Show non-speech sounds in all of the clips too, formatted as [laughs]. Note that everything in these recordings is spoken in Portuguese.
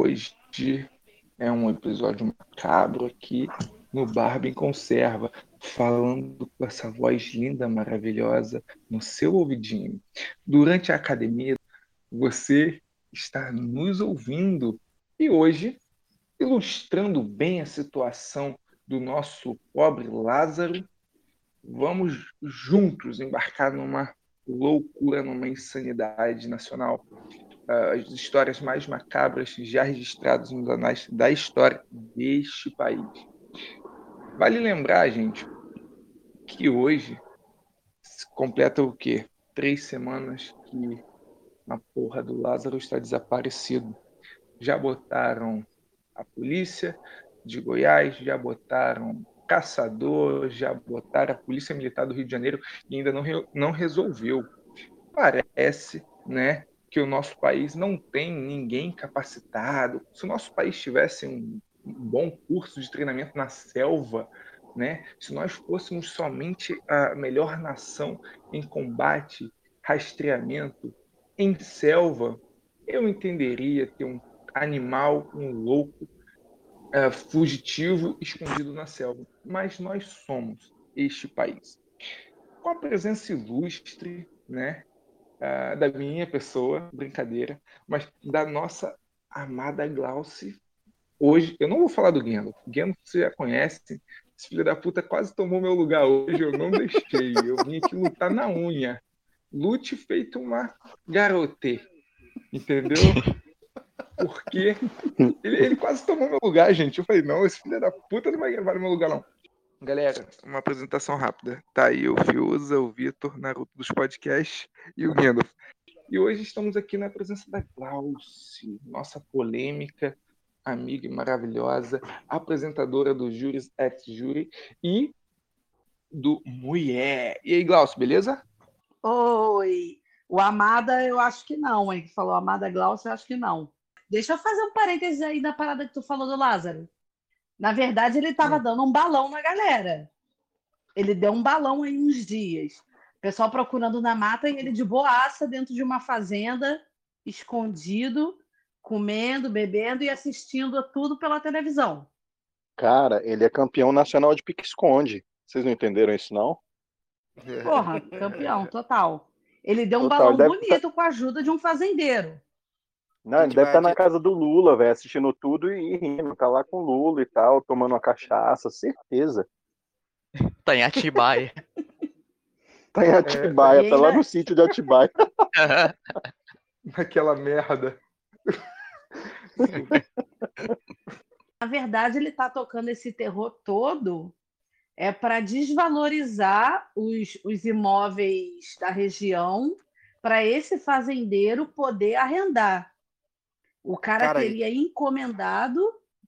Hoje é um episódio macabro aqui no Barba em Conserva, falando com essa voz linda, maravilhosa no seu ouvidinho. Durante a academia, você está nos ouvindo e hoje, ilustrando bem a situação do nosso pobre Lázaro, vamos juntos embarcar numa loucura, numa insanidade nacional as histórias mais macabras já registradas nos anais da história deste país. Vale lembrar, gente, que hoje completa o quê? Três semanas que a porra do Lázaro está desaparecido. Já botaram a polícia de Goiás, já botaram caçador, já botaram a polícia militar do Rio de Janeiro e ainda não, não resolveu. Parece, né, que o nosso país não tem ninguém capacitado. Se o nosso país tivesse um, bom curso de treinamento na selva, né? se nós fôssemos somente a melhor nação em combate, rastreamento em selva, eu entenderia ter um animal, um louco, uh, fugitivo, escondido na selva. Mas nós somos este país. Com a presença ilustre, né, uh, da minha pessoa, brincadeira, mas da nossa amada Glauce. Hoje, eu não vou falar do Guendo. Guendo você já conhece. Esse filho da puta quase tomou meu lugar hoje, eu não deixei. Eu vim aqui lutar na unha. Lute feito uma garote. Entendeu? Porque ele, ele, quase tomou meu lugar, gente. Eu falei, não, esse filho da puta não vai levar meu lugar, não. Galera, uma apresentação rápida. Tá aí o Fiuza, o Vitor, Naruto dos podcasts e o Gandalf. E hoje estamos aqui na presença da Glauce, nossa polêmica, amiga e maravilhosa, apresentadora do Juris ex Jury e do Mulher. E aí, Glauce, beleza? Oi. O Amada, eu acho que não, hein? Que falou Amada Glauce, eu acho que não. Deixa eu fazer um parênteses aí na parada que tu falou do Lázaro. Na verdade, ele estava hum. dando um balão na galera. Ele deu um balão aí uns dias. O pessoal procurando na mata e ele de boaça dentro de uma fazenda, escondido, comendo, bebendo e assistindo tudo pela televisão. Cara, ele é campeão nacional de pique-esconde. Vocês não entenderam isso, não? Porra, campeão, [laughs] total. Ele deu um total, balão bonito com a ajuda de um fazendeiro. Não, ele deve estar tá na casa do Lula, velho, assistindo tudo e rindo. Tá lá com o Lula e tal, tomando uma cachaça, certeza. [laughs] Tá em Atibaia. [laughs] tá em Atibaia, é, tá lá no sítio de Atibaia. [laughs] Naquela merda. Na verdade, ele tá tocando esse terror todo é para desvalorizar os, os imóveis da região para esse fazendeiro poder arrendar. O cara, cara teria encomendado,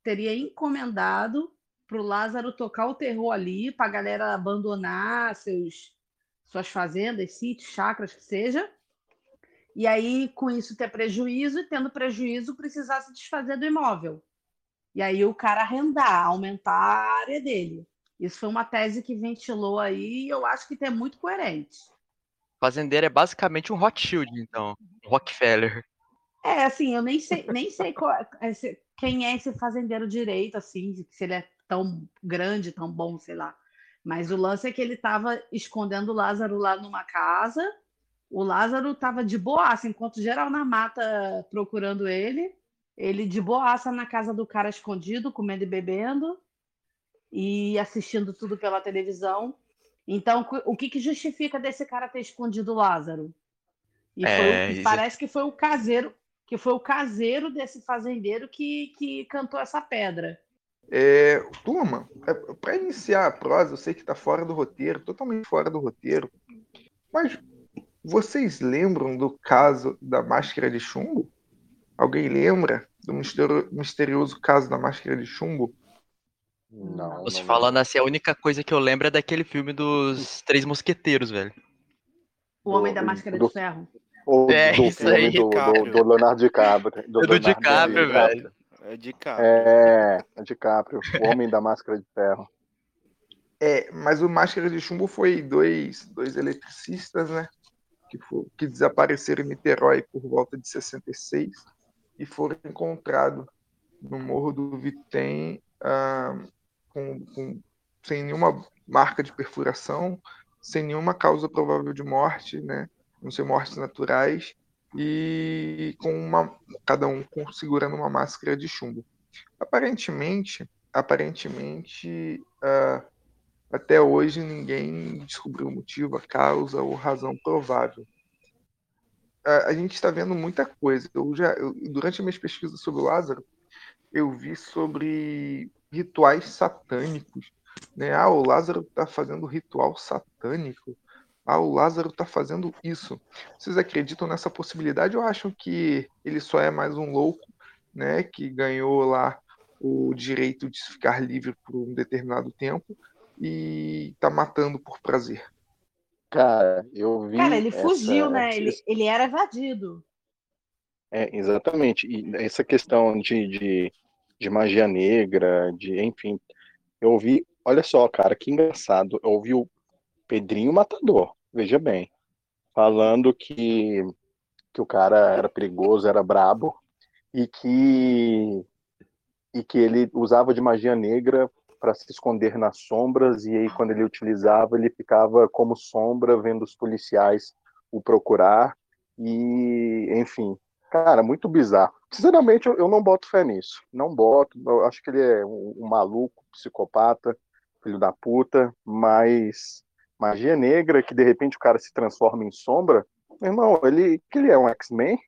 teria encomendado para o Lázaro tocar o terror ali, para a galera abandonar seus, suas fazendas, sítios, chacras, que seja. E aí, com isso, ter prejuízo, e tendo prejuízo, precisar se desfazer do imóvel. E aí o cara arrendar, aumentar a área dele. Isso foi uma tese que ventilou aí e eu acho que é muito coerente. Fazendeiro é basicamente um Rothschild, então. Um Rockefeller. É, assim, eu nem sei, nem sei qual, é quem é esse fazendeiro direito, assim, se ele é tão grande, tão bom, sei lá. Mas o lance é que ele estava escondendo o Lázaro lá numa casa. O Lázaro estava de boaça, enquanto geral na mata procurando ele. Ele de boaça na casa do cara escondido, comendo e bebendo e assistindo tudo pela televisão. Então, o que, que justifica desse cara ter escondido o Lázaro? E é, foi, parece que foi o caseiro, que foi o caseiro desse fazendeiro que, que cantou essa pedra. É, turma, é, para iniciar a prosa, eu sei que está fora do roteiro, totalmente fora do roteiro, mas vocês lembram do caso da máscara de chumbo? Alguém lembra do misterioso caso da máscara de chumbo? Não. Você não falando assim, a única coisa que eu lembro é daquele filme dos Três Mosqueteiros, velho. O Homem da Máscara de Ferro. Ou é, do aí, do, do, do, Leonardo DiCaprio. Do, é do DiCaprio, velho. É DiCaprio. É, é DiCaprio, o Homem da Máscara de Ferro. É, mas o Máscara de Chumbo foi dois, dois eletricistas, né? que, for, que desapareceram em Niterói por volta de 66 e foram encontrados no Morro do Vitem ah, com, com, sem nenhuma marca de perfuração, sem nenhuma causa provável de morte, né? Não ser mortes naturais, e com uma, cada um segurando uma máscara de chumbo. Aparentemente, aparentemente, uh, até hoje ninguém descobriu o motivo, a causa ou razão provável. Uh, a gente está vendo muita coisa. Eu já, eu, durante as minhas pesquisas sobre o Lázaro, eu vi sobre rituais satânicos. Né? Ah, o Lázaro está fazendo ritual satânico. Ah, o Lázaro está fazendo isso. Vocês acreditam nessa possibilidade ou acham que ele só é mais um louco, né, que ganhou lá o direito de ficar livre por um determinado tempo e está matando por prazer? Cara, eu vi. Cara, ele fugiu, né? Ele, ele era evadido. É, exatamente. E essa questão de, de, de magia negra, de enfim, eu ouvi, olha só, cara, que engraçado. Eu ouvi o Pedrinho Matador, veja bem, falando que, que o cara era perigoso, era brabo, e que, e que ele usava de magia negra para se esconder nas sombras, e aí quando ele utilizava, ele ficava como sombra, vendo os policiais o procurar, e enfim, cara, muito bizarro. Sinceramente, eu, não boto fé nisso, não boto, eu acho que ele é um, um maluco, psicopata, filho da puta, mas magia negra, que de repente o cara se transforma em sombra, meu irmão, ele, que ele é um X-Men?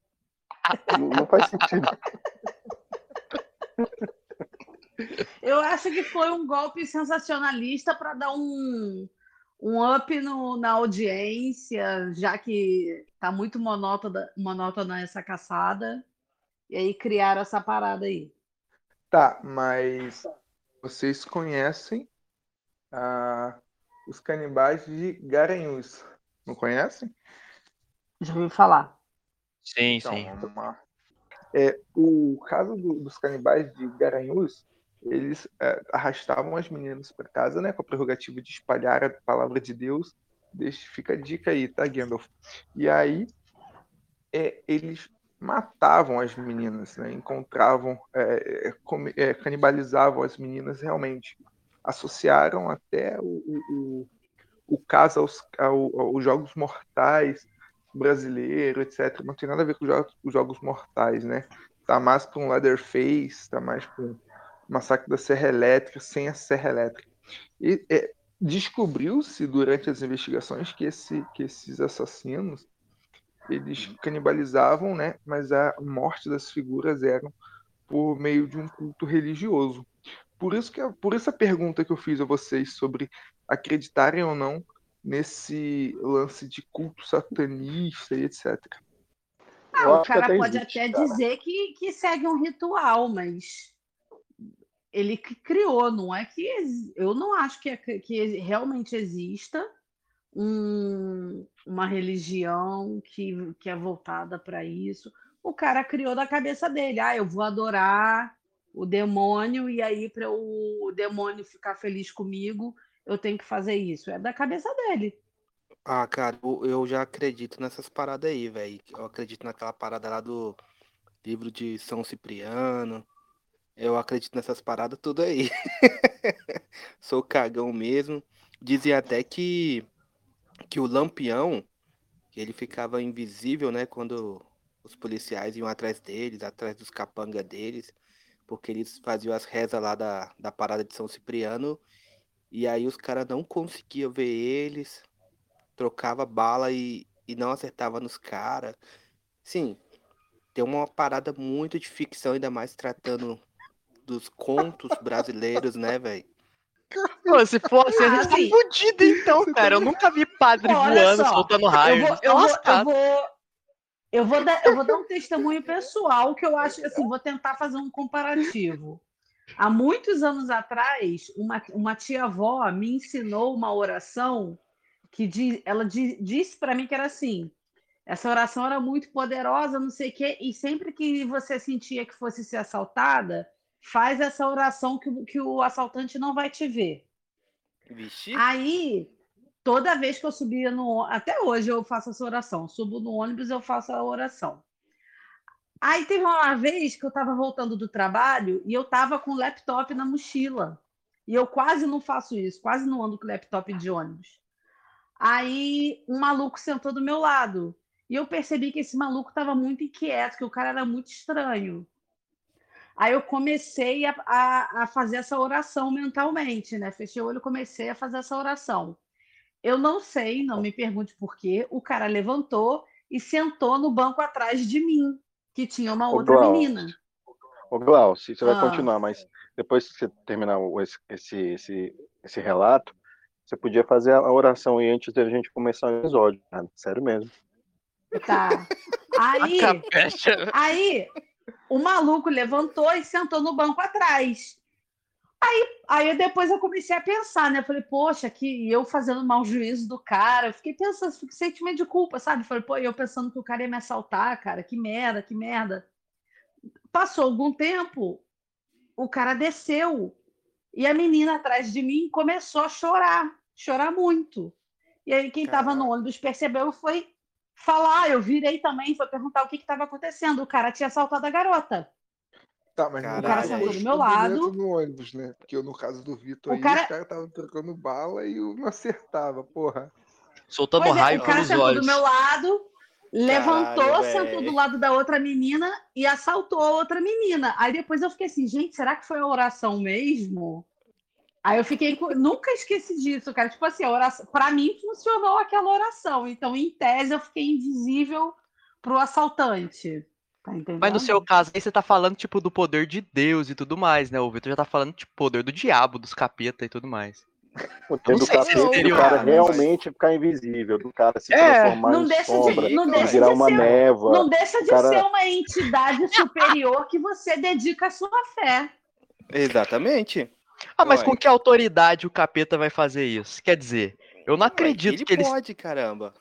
Não faz sentido. [laughs] Eu acho que foi um golpe sensacionalista para dar um, um up no, na audiência, já que tá muito monótona, monótona essa caçada. E aí criaram essa parada aí. Tá, mas vocês conhecem a os canibais de Garanhuns. Não conhecem? Já ouvi falar. Sim, então, sim. É, o caso do, dos canibais de Garanhuns, eles é, arrastavam as meninas para casa, né, com a prerrogativa de espalhar a palavra de Deus. Deixa, fica a dica aí, tá, Gandalf? E aí, é, eles matavam as meninas, né, encontravam, é, é, é canibalizavam as meninas realmente associaram até o, o, o caso aos, ao, aos jogos mortais brasileiro, etc. Não tem nada a ver com os jogos, os jogos mortais, né? Tá mais para um Leatherface, tá mais para um massacre da Serra Elétrica sem a Serra Elétrica. E é, descobriu-se durante as investigações que, esse, que esses assassinos eles canibalizavam, né? Mas a morte das figuras eram por meio de um culto religioso. Por isso que por essa pergunta que eu fiz a vocês sobre acreditarem ou não nesse lance de culto satanista e etc. Ah, o cara pode existe, até cara. dizer que, que segue um ritual, mas ele que criou, não é que eu não acho que, é, que realmente exista um, uma religião que, que é voltada para isso. O cara criou da cabeça dele, ah, eu vou adorar o demônio, e aí, para o demônio ficar feliz comigo, eu tenho que fazer isso. É da cabeça dele. Ah, cara, eu já acredito nessas paradas aí, velho. Eu acredito naquela parada lá do livro de São Cipriano. Eu acredito nessas paradas tudo aí. [laughs] Sou cagão mesmo. Dizem até que, que o lampião, ele ficava invisível, né? Quando os policiais iam atrás deles, atrás dos capanga deles porque eles faziam as rezas lá da, da parada de São Cipriano, e aí os caras não conseguiam ver eles, trocava bala e, e não acertava nos caras. Sim, tem uma parada muito de ficção, ainda mais tratando dos contos brasileiros, né, velho? Se for assim, a gente tá fudido então, cara. Eu nunca vi padre Olha voando, só, soltando raio. Eu vou, eu, vou, eu, vou, eu vou, dar, eu vou dar um testemunho pessoal que eu acho assim, vou tentar fazer um comparativo. Há muitos anos atrás, uma, uma tia-avó me ensinou uma oração que diz, ela diz, disse para mim que era assim: essa oração era muito poderosa, não sei o quê, e sempre que você sentia que fosse ser assaltada, faz essa oração que, que o assaltante não vai te ver. Vixe. Aí toda vez que eu subia no. Até hoje eu faço essa oração. Subo no ônibus, eu faço a oração. Aí teve uma vez que eu estava voltando do trabalho e eu estava com o laptop na mochila. E eu quase não faço isso, quase não ando com laptop de ônibus. Aí um maluco sentou do meu lado. E eu percebi que esse maluco estava muito inquieto, que o cara era muito estranho. Aí eu comecei a, a, a, fazer essa oração mentalmente, né? Fechei o olho e comecei a fazer essa oração. Eu não sei, não me pergunte por quê. O cara levantou e sentou no banco atrás de mim, que tinha uma outra Glaucio, menina. Ô, Glaucio, você vai ah. continuar, mas depois que você terminar esse, esse, esse, esse relato, você podia fazer a oração aí antes da gente começar o episódio, cara. Sério mesmo. Tá. Aí, [laughs] aí o maluco levantou e sentou no banco atrás. Aí, aí depois eu comecei a pensar, né? Falei, poxa, que eu fazendo mau juízo do cara. Eu fiquei pensando, fiquei sentimento de culpa, sabe? Falei, pô, eu pensando que o cara ia me assaltar, cara, que merda, que merda. Passou algum tempo, o cara desceu e a menina atrás de mim começou a chorar, chorar muito. E aí quem estava no ônibus percebeu e foi falar. Eu virei também, foi perguntar o que estava acontecendo. O cara tinha assaltado a garota. Tá, mas Caralho. o cara sentou do meu lado. no ônibus, né? Porque eu, no caso do Vitor, o aí, cara... os caras estavam trocando bala e eu não acertava, porra. Soltando pois raio é, O cara sentou olhos. do meu lado, levantou, Caralho, sentou véio. do lado da outra menina e assaltou a outra menina. Aí depois eu fiquei assim, gente, será que foi a oração mesmo? Aí eu fiquei, nunca esqueci disso, cara. Tipo assim, a oração, para mim funcionou aquela oração. Então, em tese, eu fiquei invisível pro assaltante. Tá Mas no seu caso, aí você tá falando, tipo, do poder de Deus e tudo mais, né? O Vitor já tá falando, tipo, poder do diabo, dos capeta e tudo mais. O poder do capeta do cara realmente ficar invisível, do cara se é, transformar não em deixa sombra, de, não deixa virar de uma ser, névoa. Não deixa de cara... ser uma entidade superior que você dedica a sua fé. Exatamente. Ah, mas Ué. com que autoridade o capeta vai fazer isso? Quer dizer, eu não acredito ele que ele. Pode, caramba.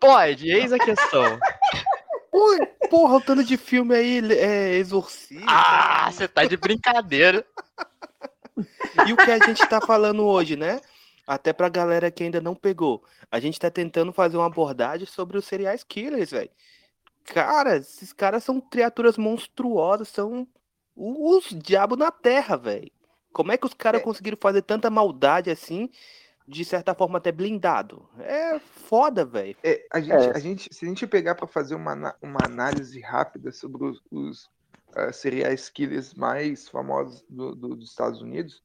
Pode, eis a questão. [laughs] porra, o tanto de filme aí é exorcista. Ah, você tá de brincadeira. e o que a gente tá falando hoje, né? Até pra galera que ainda não pegou. A gente tá tentando fazer uma abordagem sobre os serial killers, velho. Cara, esses caras são criaturas monstruosas, são os diabos na terra, velho. Como é que os caras é. conseguiram fazer tanta maldade assim, de certa forma até blindado? É foda, velho. É, a, gente, é. a gente, se a gente pegar para fazer uma, uma análise rápida sobre os, os uh, serial killers mais famosos do, do, dos Estados Unidos,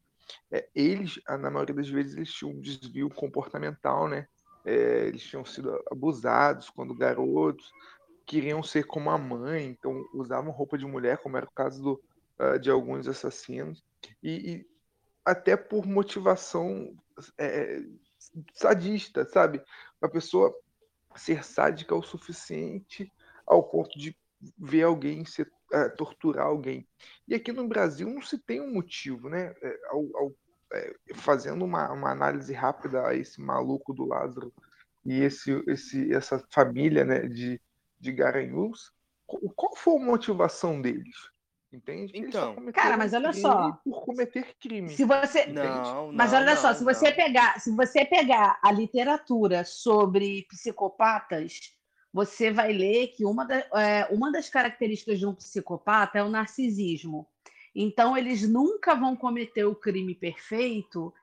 é, eles, na maioria das vezes, eles tinham um desvio comportamental, né? É, eles tinham sido abusados quando garotos, queriam ser como a mãe, então usavam roupa de mulher, como era o caso do, uh, de alguns assassinos e, e até por motivação é, sadista, sabe? A pessoa ser sádica o suficiente ao ponto de ver alguém ser, é, torturar alguém. E aqui no Brasil não se tem um motivo, né? É, ao, ao, é, fazendo uma, uma, análise rápida a esse maluco do Lázaro e esse, esse, essa família né, de, de Garanhuns, qual foi a motivação deles? Entende? Então, cara, mas olha só. Por cometer crime. Se você, não, mas olha não, só, se você pegar, se você pegar a literatura sobre psicopatas, você vai ler que uma, da, é, uma das características de um psicopata é o narcisismo. Então, eles nunca vão cometer o crime perfeito,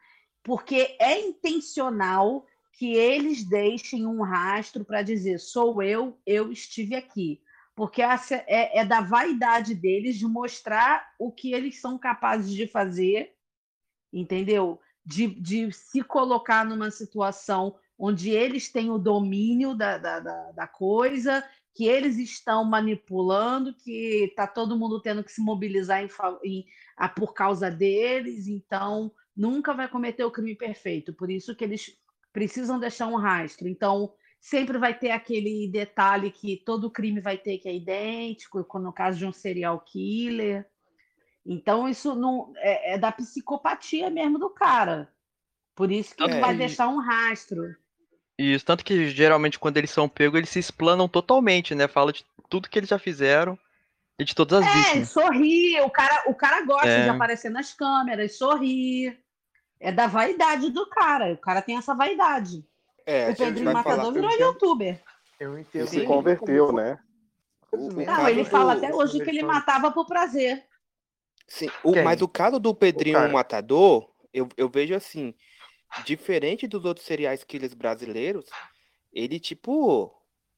porque é intencional que eles deixem um rastro para dizer: sou eu, eu estive aqui porque é, é, da vaidade deles de mostrar o que eles são capazes de fazer, entendeu? De, de se colocar numa situação onde eles têm o domínio da, da, da, da coisa, que eles estão manipulando, que está todo mundo tendo que se mobilizar em, em, a, por causa deles, então nunca vai cometer o crime perfeito. Por isso que eles precisam deixar um rastro. Então, sempre vai ter aquele detalhe que todo crime vai ter que é idêntico, no caso de um serial killer. Então, isso não é, é da psicopatia mesmo do cara. Por isso que é, vai e... deixar um rastro. Isso, tanto que geralmente quando eles são pegos, eles se explanam totalmente, né? Fala de tudo que eles já fizeram e de todas as é, vítimas. sorri, o cara, o cara gosta é. de aparecer nas câmeras, sorrir. É da vaidade do cara. O cara tem essa vaidade. É, o Pedrinho Matador virou youtuber. Eu Ele entendo. se Sim. converteu, né? O- Não, caso ele fala até hoje que ele matava por prazer. Sim, o- mas o caso do Pedrinho. Matador, eu, eu vejo assim, diferente dos outros serial killers brasileiros, ele, tipo,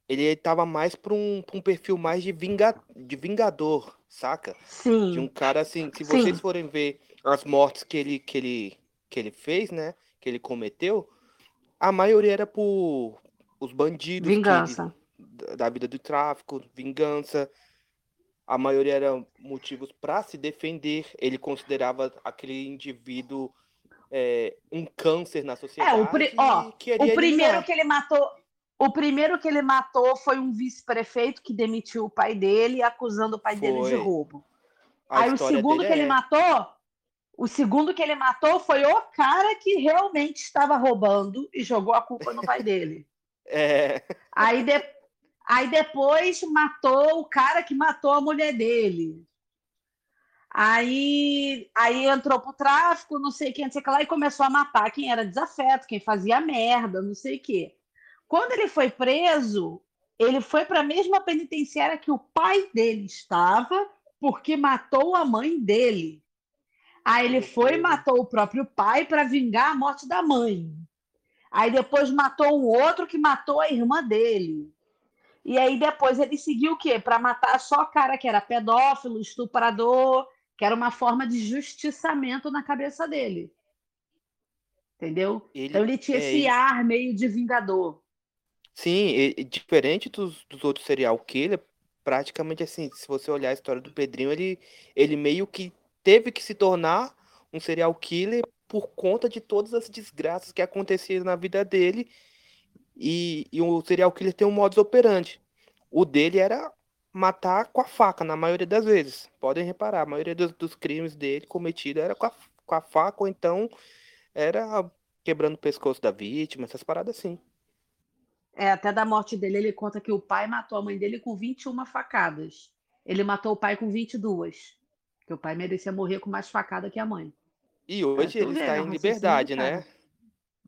ele tava mais pra um, pra um perfil mais de, vinga, de vingador, saca? Sim. De um cara assim, se Sim. vocês forem ver as mortes que ele, que ele, que ele fez, né, que ele cometeu, a maioria era por os bandidos que ele- Vingança. da da vida do tráfico, vingança. A maioria eram motivos para se defender. Ele considerava aquele indivíduo é, um câncer na sociedade. pri- ó, e queria O primeiro que ele matou, o primeiro que ele matou foi um vice-prefeito que demitiu o pai dele, acusando o pai dele de Foi. roubo. A Aí o segundo que ele é- matou, o segundo que ele matou foi o cara que realmente estava roubando e jogou a culpa no pai dele. [laughs] É, Aí, de- aí depois matou o cara que matou a mulher dele. Aí, aí entrou pro tráfico, não sei quem, não sei o que lá, e começou a matar quem era desafeto, quem fazia merda, não sei o quê. Quando ele foi preso, ele foi para a mesma penitenciária que o pai dele estava, porque matou a mãe dele. Aí ele foi e matou o próprio pai para vingar a morte da mãe. Aí depois matou um outro que matou a irmã dele. E aí depois ele seguiu o quê? Para matar só cara que era pedófilo, estuprador, que era uma forma de justiçamento na cabeça dele. Entendeu? ele, Então ele tinha é, esse ar meio de vingador. Sim, diferente dos, dos outros serial killer, praticamente assim, se você olhar a história do Pedrinho, ele, ele meio que teve que se tornar um serial killer por conta de todas as desgraças que aconteciam na vida dele. E, e o serial killer tem um modus operandi. O dele era matar com a faca, na maioria das vezes. Podem reparar, a maioria dos, dos crimes dele cometido era com a, com a faca, ou então era quebrando o pescoço da vítima, essas paradas assim. É, até da morte dele, ele conta que o pai matou a mãe dele com 21 facadas. Ele matou o pai com 22. Porque o pai merecia morrer com mais facada que a mãe. E hoje tu ele está né, em liberdade, né?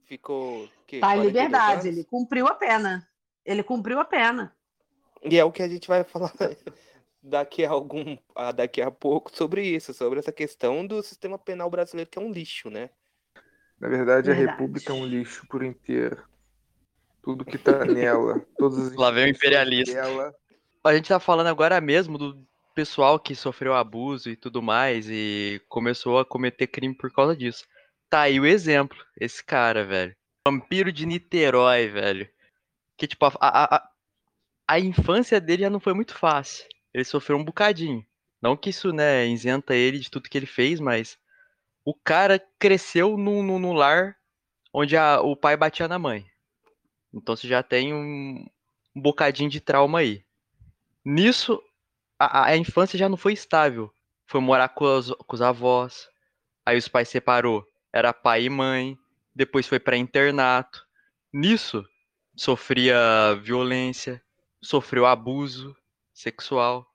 Ficou. que, Tá em 42 liberdade, ele cumpriu a pena. Ele cumpriu a pena. E é o que a gente vai [laughs] falar daqui a algum, a- daqui a pouco sobre isso, sobre essa questão do sistema penal brasileiro que é um lixo, né? Na verdade, a Verdade. República é um lixo por inteiro. Tudo que tá nela, todas as Lá vem o imperialista. dela, A gente tá falando agora mesmo do pessoal que sofreu abuso e tudo mais e começou a cometer crime por causa disso. Tá aí o exemplo, esse cara, velho. Vampiro de Niterói, velho. Que, tipo, a, a, a- infância dele já não foi muito fácil. Ele sofreu um bocadinho. Não que isso, né, isenta ele de tudo que ele fez, mas o cara cresceu num, num, num lar onde a- o pai batia na mãe. Então você já tem um, um bocadinho de trauma aí. Nisso, a, a- infância já não foi estável. Foi morar com os, com os avós. Aí os pais separou. Era pai e mãe. Depois foi para internato. Nisso, sofria violência, sofreu abuso sexual.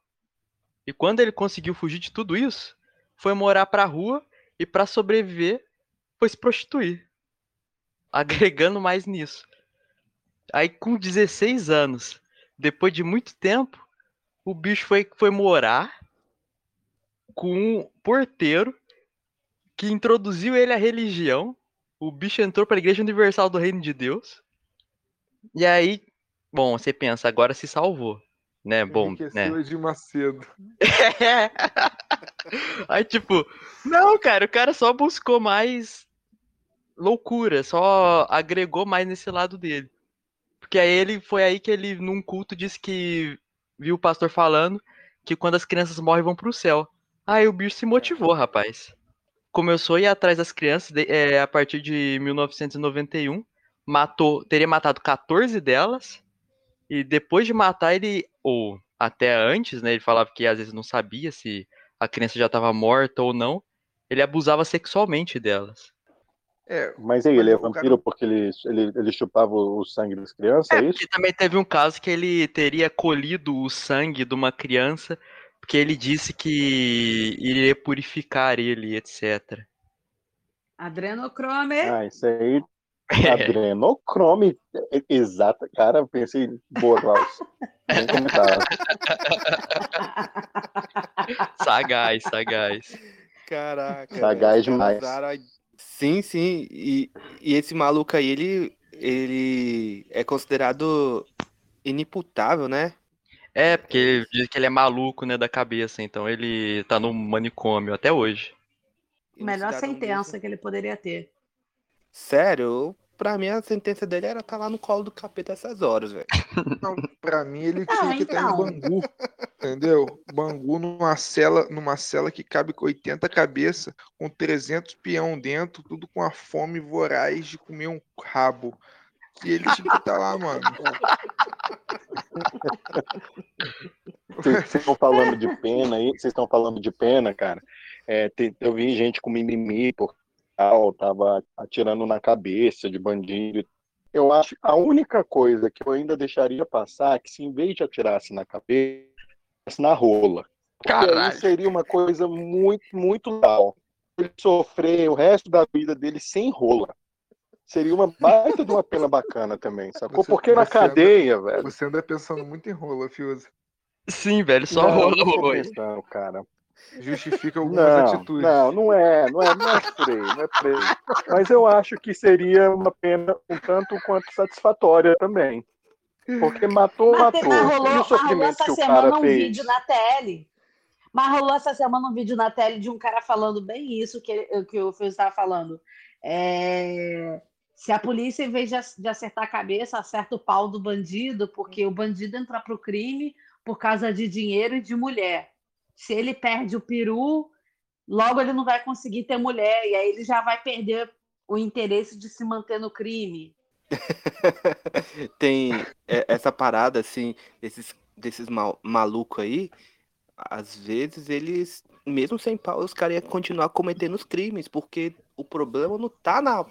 E quando ele conseguiu fugir de tudo isso, foi morar pra rua e para sobreviver, foi se prostituir. Agregando mais nisso. Aí com 16 anos, depois de muito tempo, o bicho foi, foi morar com um porteiro que introduziu ele à religião. O bicho entrou para a Igreja Universal do Reino de Deus. E aí, bom, você pensa, agora se salvou, né? Bom, né? de Macedo. É. [laughs] Aí, tipo, não, cara, o cara só buscou mais loucura, só agregou mais nesse lado dele. Porque aí ele foi aí que ele, num culto, disse que viu o pastor falando que quando as crianças morrem vão pro céu. Aí o bicho se motivou, rapaz. Começou a ir atrás das crianças é, a partir de 1991. Matou, teria matado 14 delas. E depois de matar, ele, ou até antes, né? Ele falava que às vezes não sabia se a criança já estava morta ou não. Ele abusava sexualmente delas. É, Mas aí, Mas ele é o cara- vampiro porque ele, ele, ele chupava o sangue das crianças, é, É, isso? também teve um caso que ele teria colhido o sangue de uma criança, porque ele disse que iria purificar ele, etc. Adrenocrome. Ah, isso aí. Adrenocrome. [laughs] Exato. Cara, eu pensei. Boa, Klaus. [laughs] Sagaz, sagaz. Caraca. Sagaz demais. usaram a- Sim, sim. E, e esse maluco aí, ele, ele é considerado inimputável, né? É, porque ele diz que ele é maluco, né, da cabeça, então ele tá no manicômio até hoje. Melhor sentença que ele poderia ter. Sério, pra mim a sentença dele era estar lá no colo do capeta essas horas, velho. [laughs] Não, pra mim ele Ah, tinha que estar em então. Bangu, entendeu? Bangu numa cela, numa cela que cabe com 80 cabeças, com 300 peão dentro, tudo com a fome voraz de comer um rabo. E ele tinha que estar lá, mano. [laughs] Vocês estão falando de pena aí, vocês estão falando de pena, cara. É, eu vi gente com mimimi por tal, tava atirando na cabeça de bandido. Eu acho a única coisa que eu ainda deixaria passar é que se em vez de atirasse na cabeça, na rola. Caralho. seria uma coisa muito, muito legal. Ele sofrer o resto da vida dele sem rola. Seria uma baita de uma pena bacana também, sacou? Você- Porque na você anda- cadeia, velho. Você anda pensando muito em rola, Fiuza. Sim, velho, só não, rola hoje. pensando, cara. Justifica algumas Não, atitudes. não, não é, não é, não é por aí, não é por aí. Mas eu acho que seria uma pena um tanto quanto satisfatória também. Porque matou, Mas, matou. mas rolou, o sofrimento essa que o semana cara um fez. vídeo na TL. Mas rolou essa semana um vídeo na TL de um cara falando bem isso que, que o Fio estava falando. É, Se a polícia, em vez de acertar a cabeça, acerta o pau do bandido, porque o bandido entra para o crime por causa de dinheiro e de mulher. Se ele perde o peru, logo ele não vai conseguir ter mulher, e aí ele já vai perder o interesse de se manter no crime. [laughs] Tem é, essa parada, assim, desses, desses mal, malucos aí, às vezes eles, mesmo sem pau, os caras iam continuar cometendo os crimes, porque o problema não tá na,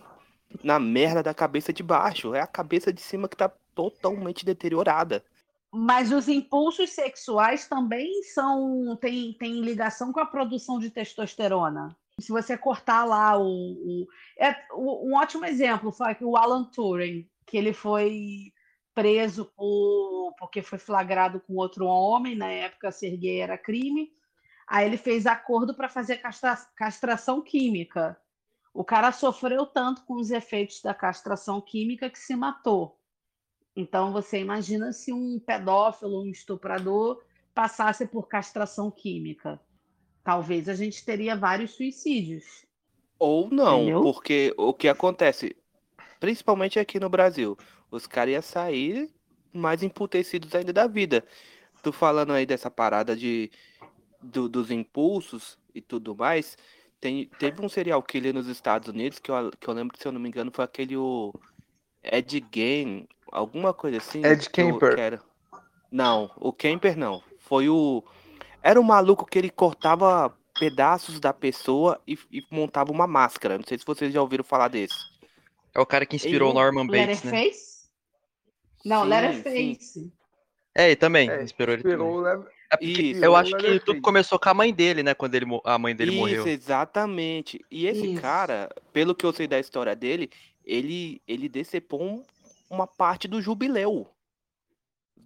na merda da cabeça de baixo, é a cabeça de cima que tá totalmente deteriorada. Mas os impulsos sexuais também são têm tem ligação com a produção de testosterona. Se você cortar lá o, o- é, um ótimo exemplo foi o Alan Turing, que ele foi preso por, porque foi flagrado com outro homem, na época ser era crime. Aí ele fez acordo para fazer castra- castração química. O cara sofreu tanto com os efeitos da castração química que se matou. Então você imagina se um pedófilo, um estuprador passasse por castração química. Talvez a gente teria vários suicídios. Ou não, Entendeu? porque o que acontece, principalmente aqui no Brasil, os caras iam sair mais emputecidos ainda da vida. Tu falando aí dessa parada de, do- dos impulsos e tudo mais, tem, teve um serial killer nos Estados Unidos que eu, que eu lembro, se eu não me engano, foi aquele o Ed Gein, alguma coisa assim. Ed Kemper. que era- Não, o Kemper não. Foi o. Era um maluco que ele cortava pedaços da pessoa e, e montava uma máscara. Não sei se vocês já ouviram falar desse. É o cara que inspirou o Ele- Norman Bates, né? Letterface? Não, Sim, Letterface. É, e também, É, inspirou ele também. Inspirou Lev- É porque Isso. eu acho que tudo começou com a mãe dele, né? Quando ele, a mãe dele Isso, morreu. exatamente. E esse Isso. cara, pelo que eu sei da história dele, ele, ele decepou um- uma parte do jubileu.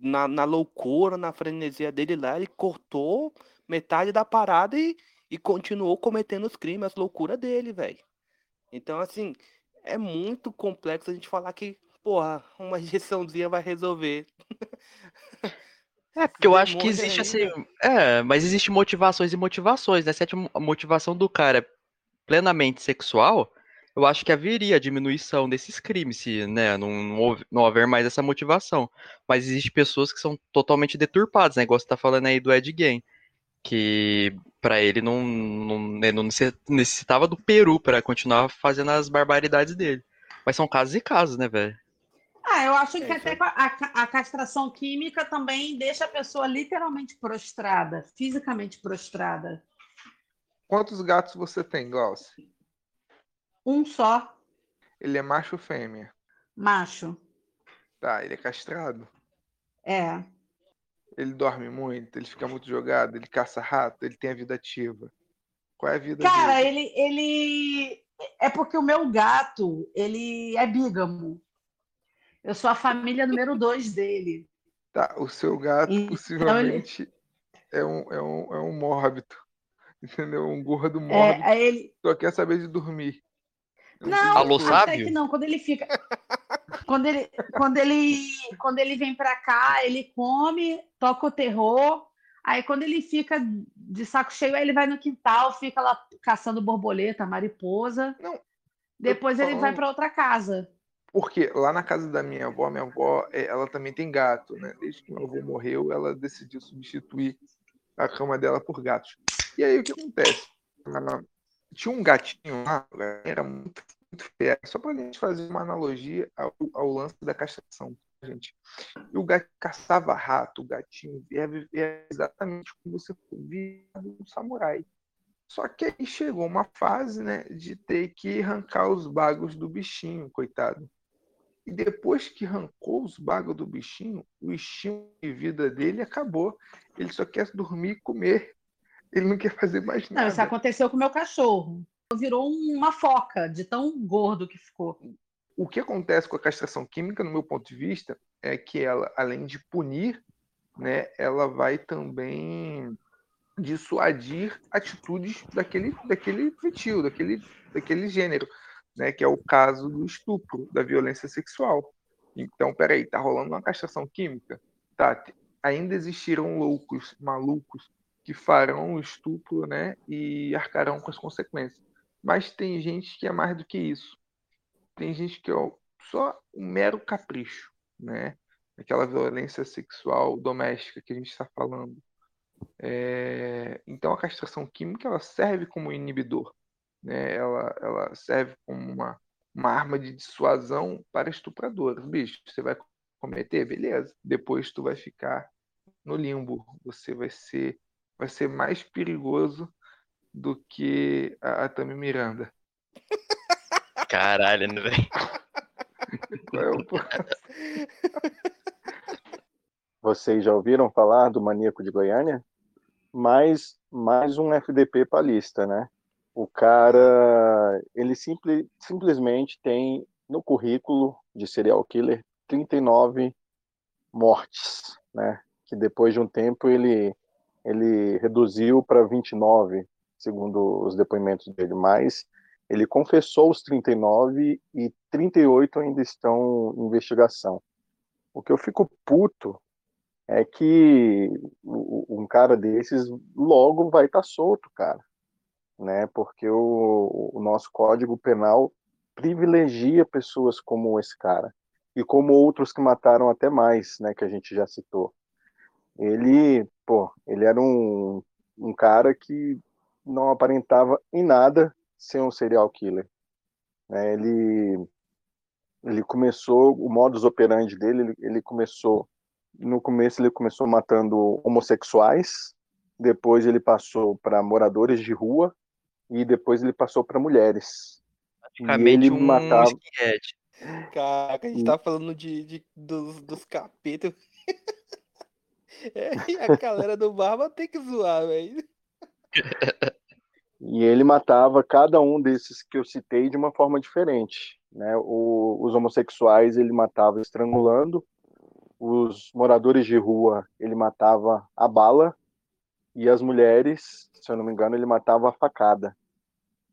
Na, na loucura, na frenesia dele lá, ele cortou metade da parada e, e continuou cometendo os crimes, as loucuras dele, velho. Então, assim, é muito complexo a gente falar que, porra, uma [laughs] injeçãozinha vai resolver. É, porque eu acho que existe ainda. assim. É, mas existe motivações e motivações, né? Se a motivação do cara é plenamente sexual, eu acho que haveria diminuição desses crimes, se né, não, não, não houver mais essa motivação. Mas existe pessoas que são totalmente deturpadas, né? Igual você tá falando aí do Ed Gein, que pra ele não, não, né, não necess- necessitava do peru pra continuar fazendo as barbaridades dele. Mas são casos e casos, né, velho? Ah, eu acho É, que isso até a, a castração química também deixa a pessoa literalmente prostrada, fisicamente prostrada. Quantos gatos você tem, Glaucio? Um só, Ele é macho ou fêmea? macho. Tá, ele é castrado. É. Ele dorme muito, ele fica muito jogado, ele caça rato, ele tem a vida ativa. Qual é a vida Cara, dele? ele, ele é porque o meu gato, ele é bígamo. Eu sou a família número dois dele. Tá, o seu gato Então, possivelmente é, um, é, um, é um mórbido. Entendeu? Um gordo É, mórbido. aí ele. Só quer saber de dormir. Não, Alô, até sábio? que não. Quando ele fica. Quando ele, quando ele, quando ele vem pra cá, ele come, toca o terror. Aí quando ele fica de saco cheio, aí ele vai no quintal, fica lá caçando borboleta, mariposa. Não, Depois ele vai falando- pra outra casa. Porque lá na casa da minha avó, minha avó, eh, ela também tem gato, né? Desde que meu avô morreu, ela decidiu substituir a cama dela por gatos. E aí o que acontece? Ela- Tinha um gatinho lá, era muito, muito feio. Só pra gente fazer uma analogia ao, ao lance da castração, gente. E o gato caçava rato, o gatinho é exatamente como você via um samurai. Só que aí chegou uma fase, né, de ter que arrancar os bagos do bichinho, coitado. E depois que arrancou os bagos do bichinho, o estímulo de vida dele acabou. Ele só quer dormir e comer. Ele não quer fazer mais Não, isso nada. aconteceu com o meu cachorro. Virou uma foca de tão gordo que ficou. O que acontece com a castração química, no meu ponto de vista, é que ela, além de punir, né, ela vai também dissuadir atitudes daquele, daquele feitio, daquele, daquele gênero, né, que é o caso do estupro, da violência sexual. Então, peraí, tá rolando uma castração química? Tá, ainda existirão loucos, malucos, que farão o estupro, né, e arcarão com as consequências. Mas tem gente que é mais do que isso. Tem gente que é só um mero capricho, né? Aquela violência sexual doméstica que a gente está falando. É, Então a castração química ela serve como inibidor, né? Ela, ela serve como uma, uma arma de dissuasão para estupradores. Bicho, você vai cometer, beleza? Depois tu vai ficar no limbo. Você vai ser, vai ser mais perigoso do que a, a Tami Miranda. Caralho, né, velho? Qual é o? Vocês já ouviram falar do Maníaco de Goiânia? Mais, mais um FDP pra lista, né? O cara, ele simple, simplesmente tem no currículo de serial killer 39 mortes, né? Que depois de um tempo ele, ele reduziu para 29, segundo os depoimentos dele. Mas ele confessou os 39 e 38 ainda estão em investigação. O que eu fico puto é que um cara desses logo vai estar solto, cara, né? Porque o, o nosso Código Penal privilegia pessoas como esse cara e como outros que mataram até mais, né? Que a gente já citou. Ele, pô, ele era um, um cara que não aparentava em nada ser um serial killer. né? Ele ele começou o modus operandi dele, ele, ele começou no começo ele começou matando homossexuais, depois ele passou para moradores de rua e depois ele passou para mulheres. E Praticamente ele um matava skinhead. Caraca, a gente tá falando de, de- dos, dos capetas. [laughs] É, e a galera do Barba tem que zoar, velho. E ele matava cada um desses que eu citei de uma forma diferente. Né? O- os homossexuais ele matava estrangulando, os moradores de rua ele matava a bala, e as mulheres, se eu não me engano, ele matava a facada.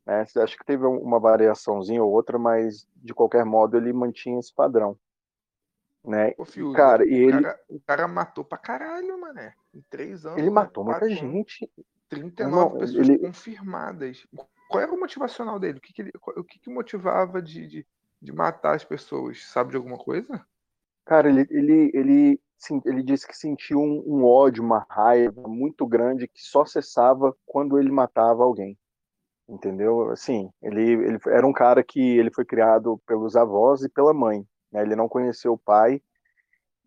Né? Acho que teve uma variaçãozinha ou outra, mas de qualquer modo ele mantinha esse padrão. Né? Ô, Cara, e o ele- cara, o cara matou pra caralho, mané. Em três anos. Ele matou muita anos, gente. 39 Não, pessoas ele- confirmadas. Qual era o motivacional dele? O que, que, ele, o que, que motivava de, de, de matar as pessoas? Sabe de alguma coisa? Cara, ele, ele, ele, sim, ele disse que sentiu um, um ódio, uma raiva muito grande que só cessava quando ele matava alguém. Entendeu? Assim, ele, ele era um cara que ele foi criado pelos avós e pela mãe. Né? Ele não conheceu o pai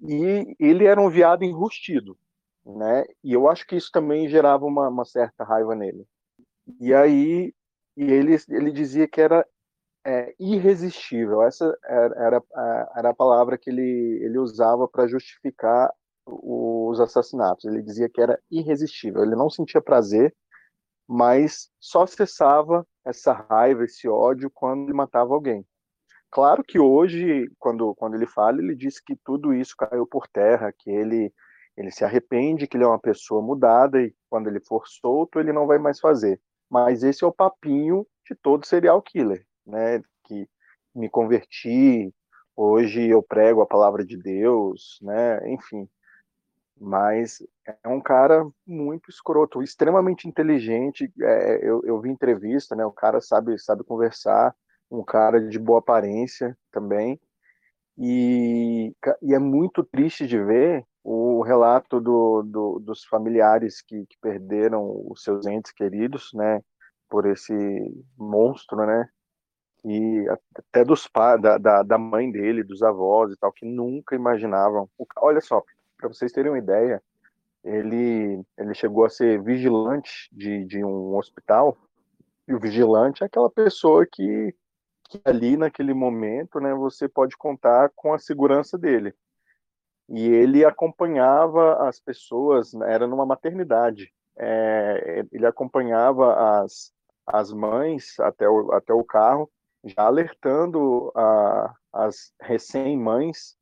e ele era um viado enrustido, né? E eu acho que isso também gerava uma, uma certa raiva nele. E aí, e ele, ele dizia que era é, irresistível. Essa era, era, era a palavra que ele, ele usava para justificar os assassinatos. Ele dizia que era irresistível. Ele não sentia prazer, mas só cessava essa raiva, esse ódio quando ele matava alguém. Claro que hoje, quando, quando ele fala, ele diz que tudo isso caiu por terra, que ele, ele se arrepende, que ele é uma pessoa mudada e quando ele for solto, ele não vai mais fazer. Mas esse é o papinho de todo serial killer, né? Que me converti, hoje eu prego a palavra de Deus, né? Enfim. Mas é um cara muito escroto, extremamente inteligente. É, eu, eu vi entrevista, né? O cara sabe, sabe conversar um cara de boa aparência também. E, e é muito triste de ver o relato do, do, dos familiares que, que, perderam os seus entes queridos, né, por esse monstro, né, e até dos da, da, da mãe dele, dos avós e tal, que nunca imaginavam. Olha só, para vocês terem uma ideia, ele, ele chegou a ser vigilante de, de um hospital, e o vigilante é aquela pessoa que que ali naquele momento, né, você pode contar com a segurança dele. E ele acompanhava as pessoas, era numa maternidade. É, ele acompanhava as, as mães até o, até o carro, já alertando a, as recém-mães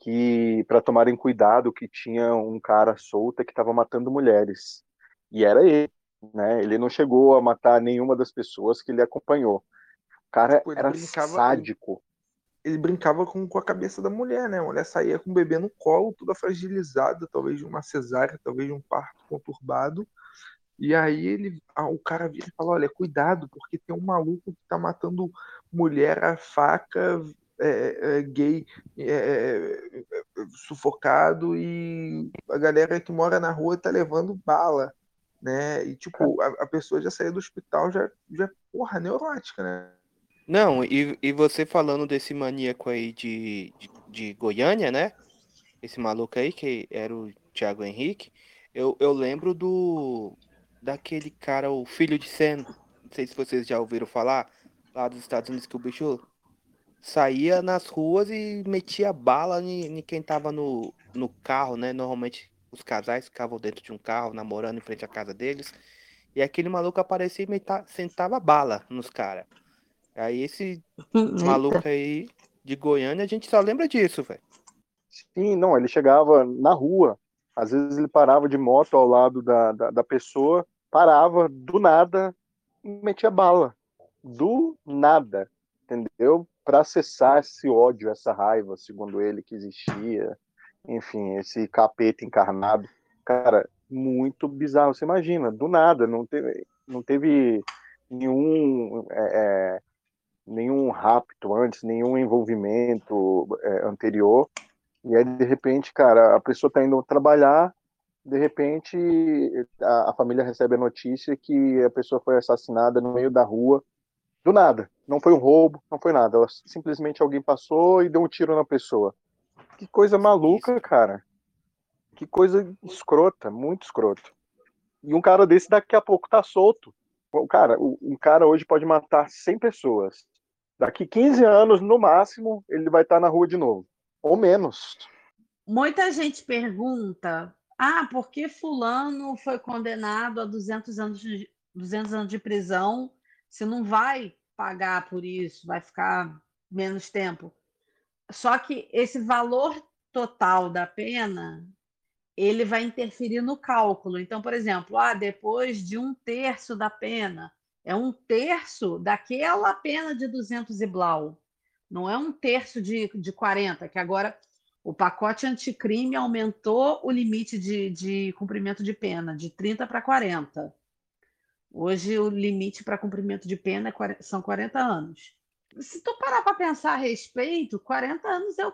que para tomarem cuidado que tinha um cara solto que estava matando mulheres. E era ele, né? Ele não chegou a matar nenhuma das pessoas que ele acompanhou cara tipo, era brincava, sádico. Ele, ele, brincava com, com a cabeça da mulher, né? A mulher saía com o bebê no colo, toda fragilizada, talvez de uma cesárea, talvez de um parto conturbado. E aí ele, o cara vira e fala, olha, cuidado, porque tem um maluco que tá matando mulher a faca, é, é, gay é, é, é, sufocado e a galera que mora na rua tá levando bala, né? E tipo, a, a pessoa já saiu do hospital já, já porra, neurótica, né? Não, e, e você falando desse maníaco aí de, de, de Goiânia, né? Esse maluco aí, que era o Thiago Henrique, eu, eu lembro do. daquele cara, o filho de Sam. Não sei se vocês já ouviram falar, lá dos Estados Unidos, que o bicho saía nas ruas e metia bala em, em quem tava no, no carro, né? Normalmente os casais ficavam dentro de um carro, namorando em frente à casa deles. E aquele maluco aparecia e meta, sentava bala nos caras. Aí esse [laughs] maluco aí de Goiânia, a gente só lembra disso, velho. Sim, não, ele chegava na rua, às vezes ele parava de moto ao lado da, da, da pessoa, parava do nada e metia bala. Do nada, entendeu? Para acessar esse ódio, essa raiva, segundo ele, que existia. Enfim, esse capeta encarnado. Cara, muito bizarro. Você imagina, do nada, não teve, não teve nenhum é, é nenhum rapto antes, nenhum envolvimento é, anterior. E aí, de repente, cara, a pessoa está indo trabalhar, de repente, a, a, família recebe a notícia que a pessoa foi assassinada no meio da rua, do nada. Não foi um roubo, não foi nada. Ela, simplesmente alguém passou e deu um tiro na pessoa. Que coisa maluca, cara. Que coisa escrota, muito escrota. E um cara desse daqui a pouco tá solto. O cara, um cara hoje pode matar 100 pessoas. Daqui 15 anos, no máximo, ele vai estar na rua de novo. Ou menos. Muita gente pergunta: ah, por que Fulano foi condenado a 200 anos de, 200 anos de prisão se não vai pagar por isso, vai ficar menos tempo? Só que esse valor total da pena ele vai interferir no cálculo. Então, por exemplo, ah, depois de um terço da pena, é um terço daquela pena de 200 e blau. Não é um terço de, de 40, que agora o pacote anticrime aumentou o limite de, de cumprimento de pena de 30 para 40. Hoje o limite para cumprimento de pena é, são 40 anos. Se tu parar para pensar a respeito, 40 anos é,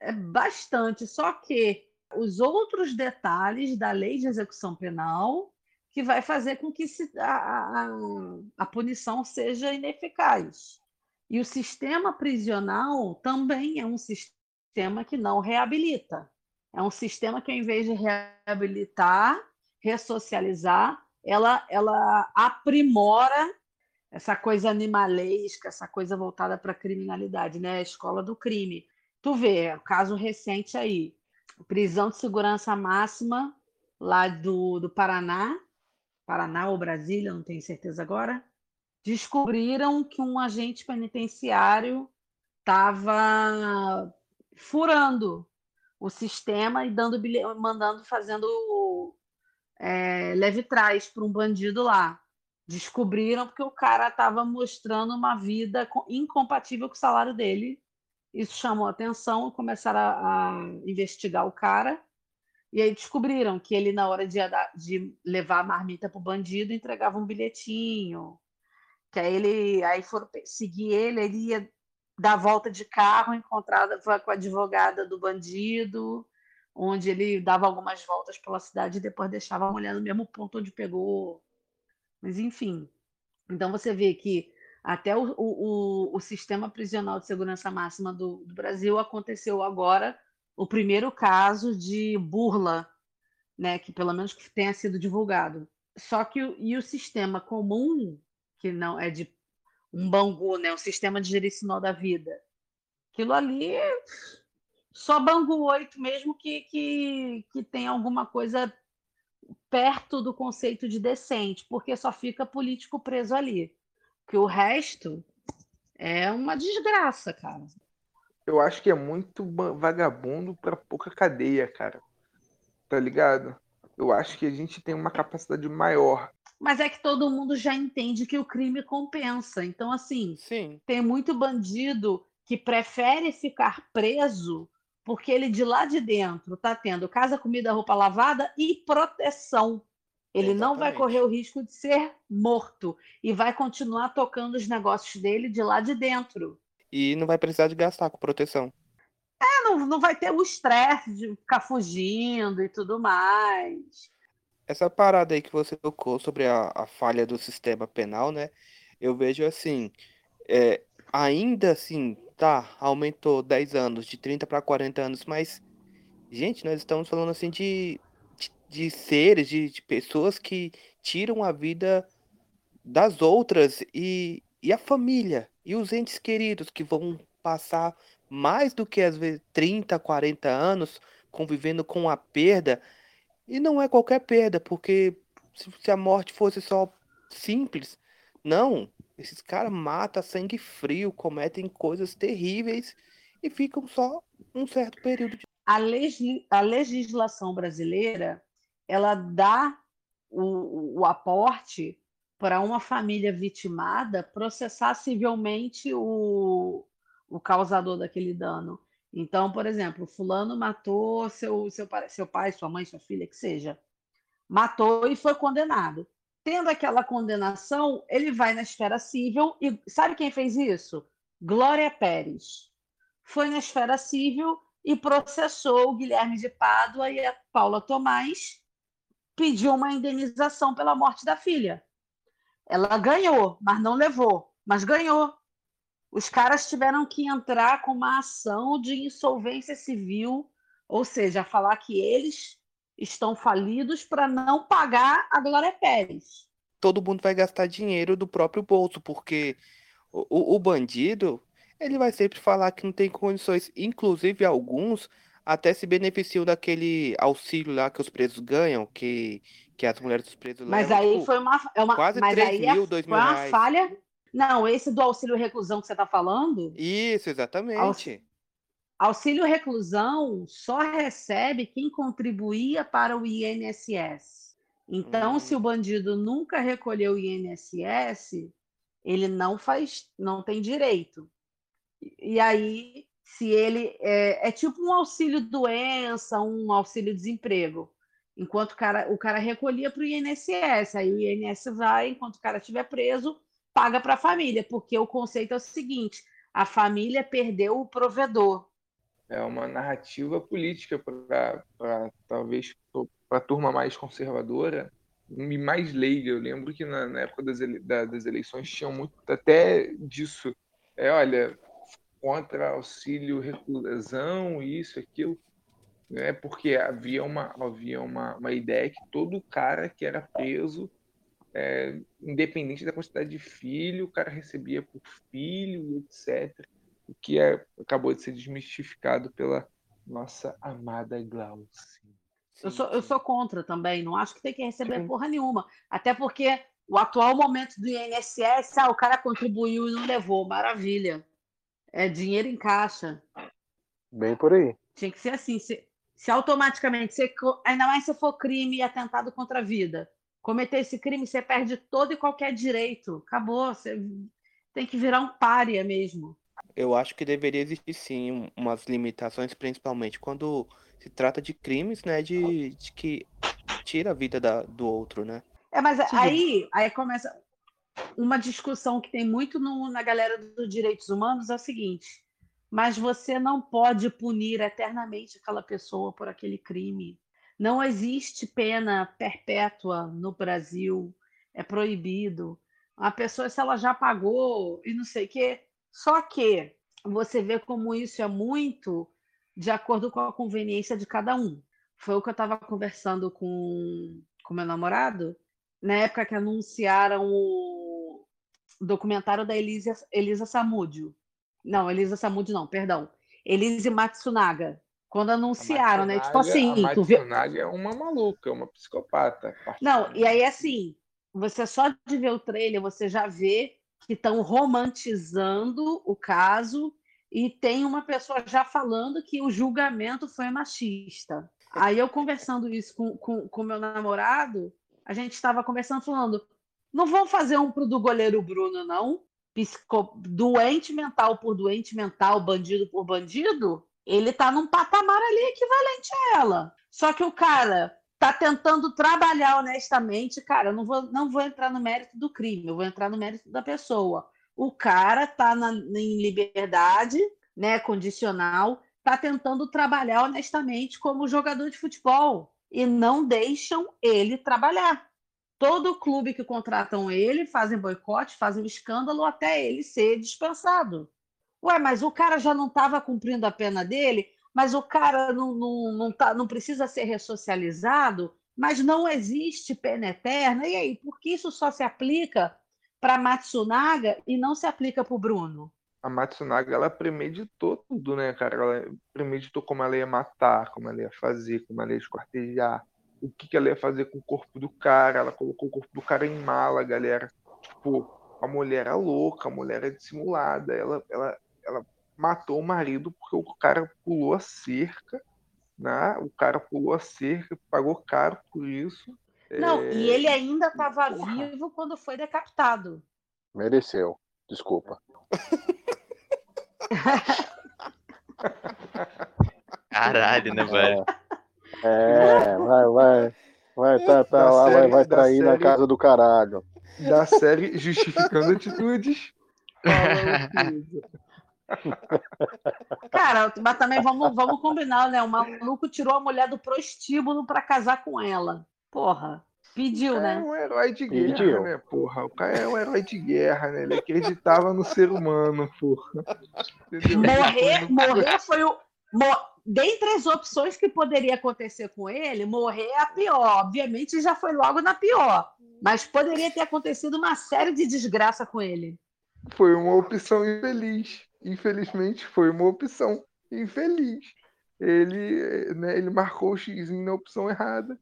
é bastante, só que os outros detalhes da lei de execução penal que vai fazer com que se, a, a, a punição seja ineficaz. E o sistema prisional também é um sistema que não reabilita. É um sistema que, ao invés de reabilitar, ressocializar, ela, ela aprimora essa coisa animalesca, essa coisa voltada para a criminalidade, né? A escola do crime. Tu vê, caso recente aí, prisão de segurança máxima lá do, do Paraná, Paraná ou Brasília, não tenho certeza agora, descobriram que um agente penitenciário estava furando o sistema e dando mandando fazendo é, leve trás para um bandido lá. Descobriram porque o cara estava mostrando uma vida incompatível com o salário dele. Isso chamou atenção, começaram a, a investigar o cara. E aí descobriram que ele, na hora de, de levar a marmita para o bandido, entregava um bilhetinho. Que aí ele aí foram seguir ele, ele ia dar volta de carro, encontrada com a advogada do bandido, onde ele dava algumas voltas pela cidade e depois deixava a mulher no mesmo ponto onde pegou. Mas enfim. Então você vê que até o, o, o sistema prisional de segurança máxima do, do Brasil aconteceu agora o primeiro caso de burla, né, que pelo menos que tenha sido divulgado. Só que e o sistema comum, que não é de um Bangu, né, um sistema de gerencial da vida, aquilo ali só Bangu 8 mesmo que, que, que tem alguma coisa perto do conceito de decente, porque só fica político preso ali. Que o resto é uma desgraça, cara. Eu acho que é muito vagabundo para pouca cadeia, cara. Tá ligado? Eu acho que a gente tem uma capacidade maior. Mas é que todo mundo já entende que o crime compensa. Então, assim, Sim. tem muito bandido que prefere ficar preso porque ele de lá de dentro tá tendo casa, comida, roupa lavada e proteção. Ele Exatamente. não vai correr o risco de ser morto e vai continuar tocando os negócios dele de lá de dentro. E não vai precisar de gastar com proteção. É, não, não vai ter o estresse de ficar fugindo e tudo mais. Essa parada aí que você tocou sobre a, a falha do sistema penal, né? Eu vejo assim, é, ainda assim, tá, aumentou 10 anos, de 30 para 40 anos, mas, gente, nós estamos falando assim de, de, de seres, de, de, pessoas que tiram a vida das outras e, e a família, e os entes queridos que vão passar mais do que às vezes 30, 40 anos convivendo com a perda, e não é qualquer perda, porque se a morte fosse só simples, não. Esses caras matam sangue frio, cometem coisas terríveis e ficam só um certo período de. A, legis... a legislação brasileira ela dá o, o aporte para uma família vitimada processar civilmente o, o causador daquele dano. Então, por exemplo, fulano matou seu, seu, seu pai, sua mãe, sua filha, que seja. Matou e foi condenado. Tendo aquela condenação, ele vai na esfera civil e sabe quem fez isso? Glória Pérez. Foi na esfera civil e processou o Guilherme de Pádua e a Paula Tomás, pediu uma indenização pela morte da filha. Ela ganhou, mas não levou, mas ganhou. Os caras tiveram que entrar com uma ação de insolvência civil, ou seja, falar que eles estão falidos para não pagar a Glória Pérez. Todo mundo vai gastar dinheiro do próprio bolso, porque o, o bandido ele vai sempre falar que não tem condições. Inclusive, alguns até se beneficiam daquele auxílio lá que os presos ganham, que, que as mulheres dos presos Mas levam, aí tipo, foi uma, é uma quase mas 3 aí mil, é, 2 foi mil uma reais. falha. Não, esse do auxílio reclusão que você está falando, Isso, exatamente. auxílio reclusão só recebe quem contribuía para o INSS. Então, Hum. se o bandido nunca recolheu o INSS, ele não faz, não tem direito. E aí, se ele é, é tipo um auxílio doença, um auxílio desemprego. Enquanto o cara, o cara recolhia para o INSS, aí o INSS vai, enquanto o cara estiver preso, paga para a família, porque o conceito é o seguinte: a família perdeu o provedor. É uma narrativa política para talvez para a turma mais conservadora e mais leiga. Eu lembro que na, na época das, ele, da, das eleições tinham muito até disso. É, olha, contra auxílio reclusão, isso, aquilo. É porque havia uma, havia uma, uma ideia que todo cara que era preso, é, independente da quantidade de filho, o cara recebia por filho, etc. O que é, acabou de ser desmistificado pela nossa amada Glaucia. Eu sou, eu sou contra também, não acho que tem que receber Sim. porra nenhuma. Até porque o atual momento do INSS, ah, o cara contribuiu e não levou, maravilha. É dinheiro em caixa. Bem por aí. Tinha que ser assim. Se, se automaticamente, você ainda mais se for crime e atentado contra a vida, cometer esse crime, você perde todo e qualquer direito. Acabou. Você tem que virar um pária mesmo. Eu acho que deveria existir sim um- umas limitações, principalmente quando se trata de crimes, né, de, de que tira a vida da- do outro, né? É, mas aí, aí começa uma discussão que tem muito no- na galera dos direitos humanos, é o seguinte, mas você não pode punir eternamente aquela pessoa por aquele crime. Não existe pena perpétua no Brasil, é proibido. A pessoa, se ela já pagou e não sei o quê, só que você vê como isso é muito de acordo com a conveniência de cada um. Foi o que eu estava conversando com com meu namorado, na época que anunciaram o documentário da Elisa, Elisa Samúdio. Não, Elisa Samúdio não, perdão. Elise Matsunaga. Quando anunciaram, né? Tipo assim, a tu viu, Matsunaga é uma maluca, é uma psicopata. não, e aí assim, você só de ver o trailer, você já vê que estão romantizando o caso e tem uma pessoa já falando que o julgamento foi machista. Aí eu conversando isso com o com, com meu namorado, a gente estava conversando falando, não vão fazer um pro do goleiro Bruno, não? Psico... Doente mental por doente mental, bandido por bandido, ele tá num patamar ali equivalente a ela. Só que o cara tá tentando trabalhar honestamente, cara, eu não vou, não vou entrar no mérito do crime, eu vou entrar no mérito da pessoa. O cara tá na, em liberdade, né, condicional, tá tentando trabalhar honestamente como jogador de futebol e não deixam ele trabalhar. Todo clube que contratam ele fazem boicote, fazem um escândalo até ele ser dispensado. Ué, mas o cara já não estava cumprindo a pena dele, mas o cara não, não, não, tá, não precisa ser ressocializado, mas não existe pena eterna. E aí, por que isso só se aplica para Matsunaga e não se aplica para o Bruno? A Matsunaga, ela premeditou tudo, né, cara? Ela premeditou como ela ia matar, como ela ia fazer, como ela ia esquartejar, o que, que ela ia fazer com o corpo do cara. Ela colocou o corpo do cara em mala, galera. Tipo, a mulher é louca, a mulher é dissimulada. Ela, ela, ela matou o marido porque o cara pulou a cerca, né? O cara pulou a cerca, pagou caro por isso. Não, É, e ele ainda estava vivo quando foi decapitado. Mereceu. Desculpa. Caralho, né, velho? É, vai, vai. Vai, tá, tá Da lá, vai, série- vai da trair na série- casa do caralho. da série Justificando Atitudes. Cara, mas também vamos, vamos combinar, né? O maluco tirou a mulher do prostíbulo para casar com ela. Porra, pediu, É né? um herói de guerra, Pediu. né, porra? O cara é um herói de guerra, né? Ele acreditava no ser humano, porra. Entendeu? Morrer, morrer foi o. mo- Dentre as opções que poderia acontecer com ele, morrer é a pior. Obviamente já foi logo na pior. Mas poderia ter acontecido uma série de desgraça com ele. Foi uma opção infeliz. Infelizmente, foi uma opção infeliz. Ele, né, ele marcou o xizinho na opção errada.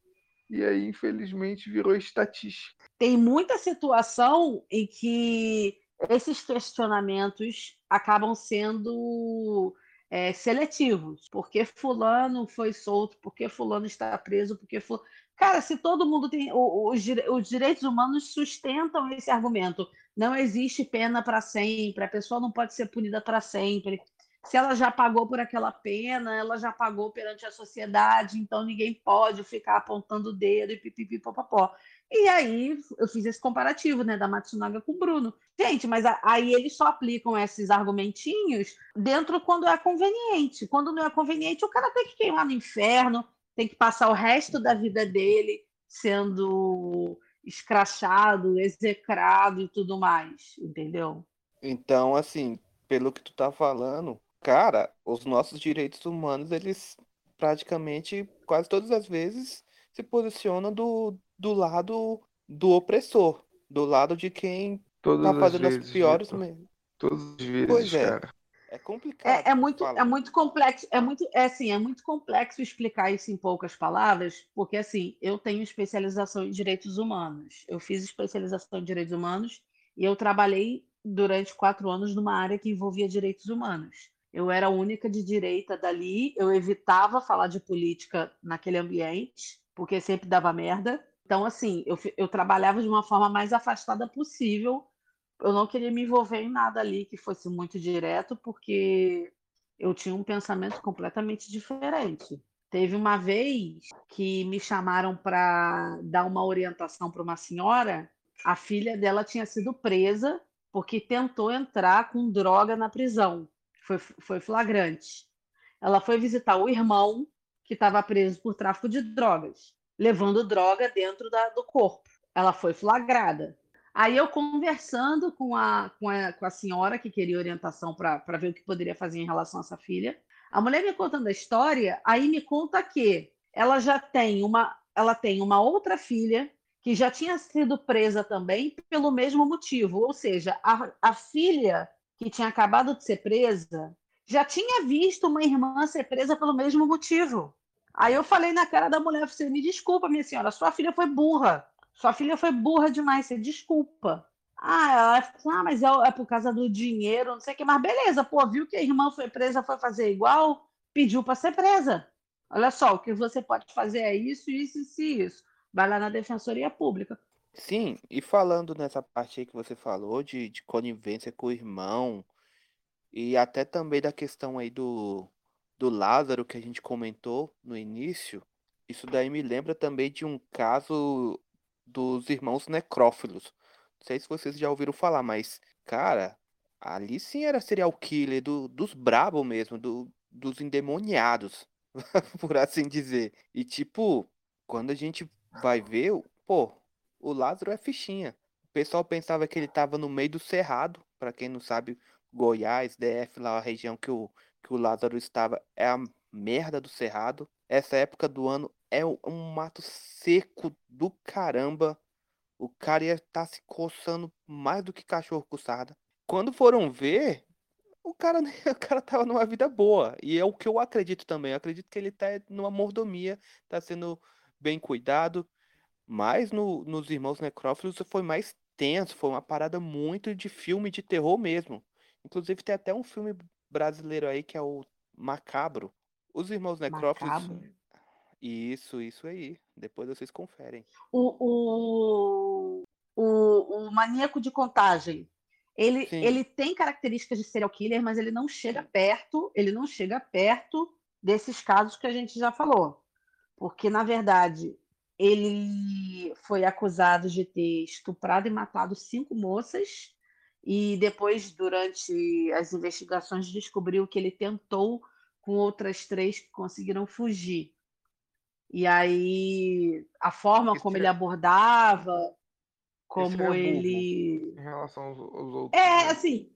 E aí, infelizmente, virou estatística. tem muita situação em que esses questionamentos acabam sendo é, seletivos. Por que fulano foi solto? Por que fulano está preso? Por que fulano... Cara, se todo mundo tem... Os, os direitos humanos sustentam esse argumento. Não existe pena para sempre, a pessoa não pode ser punida para sempre. Se ela já pagou por aquela pena, ela já pagou perante a sociedade, então ninguém pode ficar apontando o dedo e pipipipopopó. E aí eu fiz esse comparativo, né, da Matsunaga com o Bruno. Gente, mas aí eles só aplicam esses argumentinhos dentro quando é conveniente. Quando não é conveniente, o cara tem que queimar no inferno, tem que passar o resto da vida dele sendo escrachado, execrado e tudo mais, entendeu? Então, assim, pelo que tu tá falando, cara, os nossos direitos humanos, eles praticamente, quase todas as vezes, se posicionam do, do lado do opressor, do lado de quem Todas tá as fazendo as vezes, piores Vitor. mesmo. Todas as vezes, Pois é. cara. É complicado. É, é muito, falar. é muito complexo, é muito, é assim, é muito complexo explicar isso em poucas palavras, porque assim, eu tenho especialização em direitos humanos. Eu fiz especialização em direitos humanos e eu trabalhei durante quatro anos numa área que envolvia direitos humanos. Eu era a única de direita dali, eu evitava falar de política naquele ambiente, porque sempre dava merda. Então, assim, eu, eu trabalhava de uma forma mais afastada possível eu não queria me envolver em nada ali que fosse muito direto, porque eu tinha um pensamento completamente diferente. Teve uma vez que me chamaram para dar uma orientação para uma senhora, a filha dela tinha sido presa porque tentou entrar com droga na prisão. Foi, foi flagrante. Ela foi visitar o irmão, que estava preso por tráfico de drogas, levando droga dentro da, do corpo. Ela foi flagrada. Aí eu conversando com a, com a, com a senhora que queria orientação para ver o que poderia fazer em relação a essa filha. A mulher me contando a história, aí me conta que ela já tem uma, ela tem uma outra filha que já tinha sido presa também pelo mesmo motivo. Ou seja, a, a filha que tinha acabado de ser presa já tinha visto uma irmã ser presa pelo mesmo motivo. Aí eu falei na cara da mulher, você me desculpa, minha senhora, sua filha foi burra. Sua filha foi burra demais, você desculpa. Ah, ela falou, ah, mas é, é, por causa do dinheiro, não sei o que. Mas beleza, pô, viu que a irmã foi presa, foi fazer igual, pediu para ser presa. Olha só, o que você pode fazer é isso, isso e isso. Vai lá na Defensoria Pública. Sim, e falando nessa parte aí que você falou de, de conivência com o irmão, e até também da questão aí do, do Lázaro que a gente comentou no início, isso daí me lembra também de um caso dos irmãos necrófilos. Não sei se vocês já ouviram falar, mas, cara, ali sim era serial killer do, dos brabos mesmo, do, dos endemoniados, [laughs] por assim dizer. E, tipo, quando a gente vai ver, pô, o Lázaro é fichinha. O pessoal pensava que ele tava no meio do cerrado, para quem não sabe, Goiás, DF, lá a região que o, que o Lázaro estava, é a merda do cerrado. Essa época do ano é um mato seco do caramba. O cara ia estar tá se coçando mais do que cachorro coçada. Quando foram ver, o cara, [laughs] o cara tava numa vida boa. E é o que eu acredito também. Eu acredito que ele tá numa mordomia, tá sendo bem cuidado. Mas no, nos Irmãos Necrófilos foi mais tenso, foi uma parada muito de filme de terror mesmo. Inclusive tem até um filme brasileiro aí que é o Macabro. Os Irmãos Necrófilos. Macabro. Isso, isso aí. Depois vocês conferem. O, o, o, o maníaco de contagem. Ele, ele tem características de serial killer, mas ele não chega perto, ele não chega perto desses casos que a gente já falou. Porque, na verdade, ele foi acusado de ter estuprado e matado cinco moças, e depois, durante as investigações, descobriu que ele tentou com outras três que conseguiram fugir. E aí a forma como ele abordava, como ele. Em relação aos, aos outros. É, né? assim.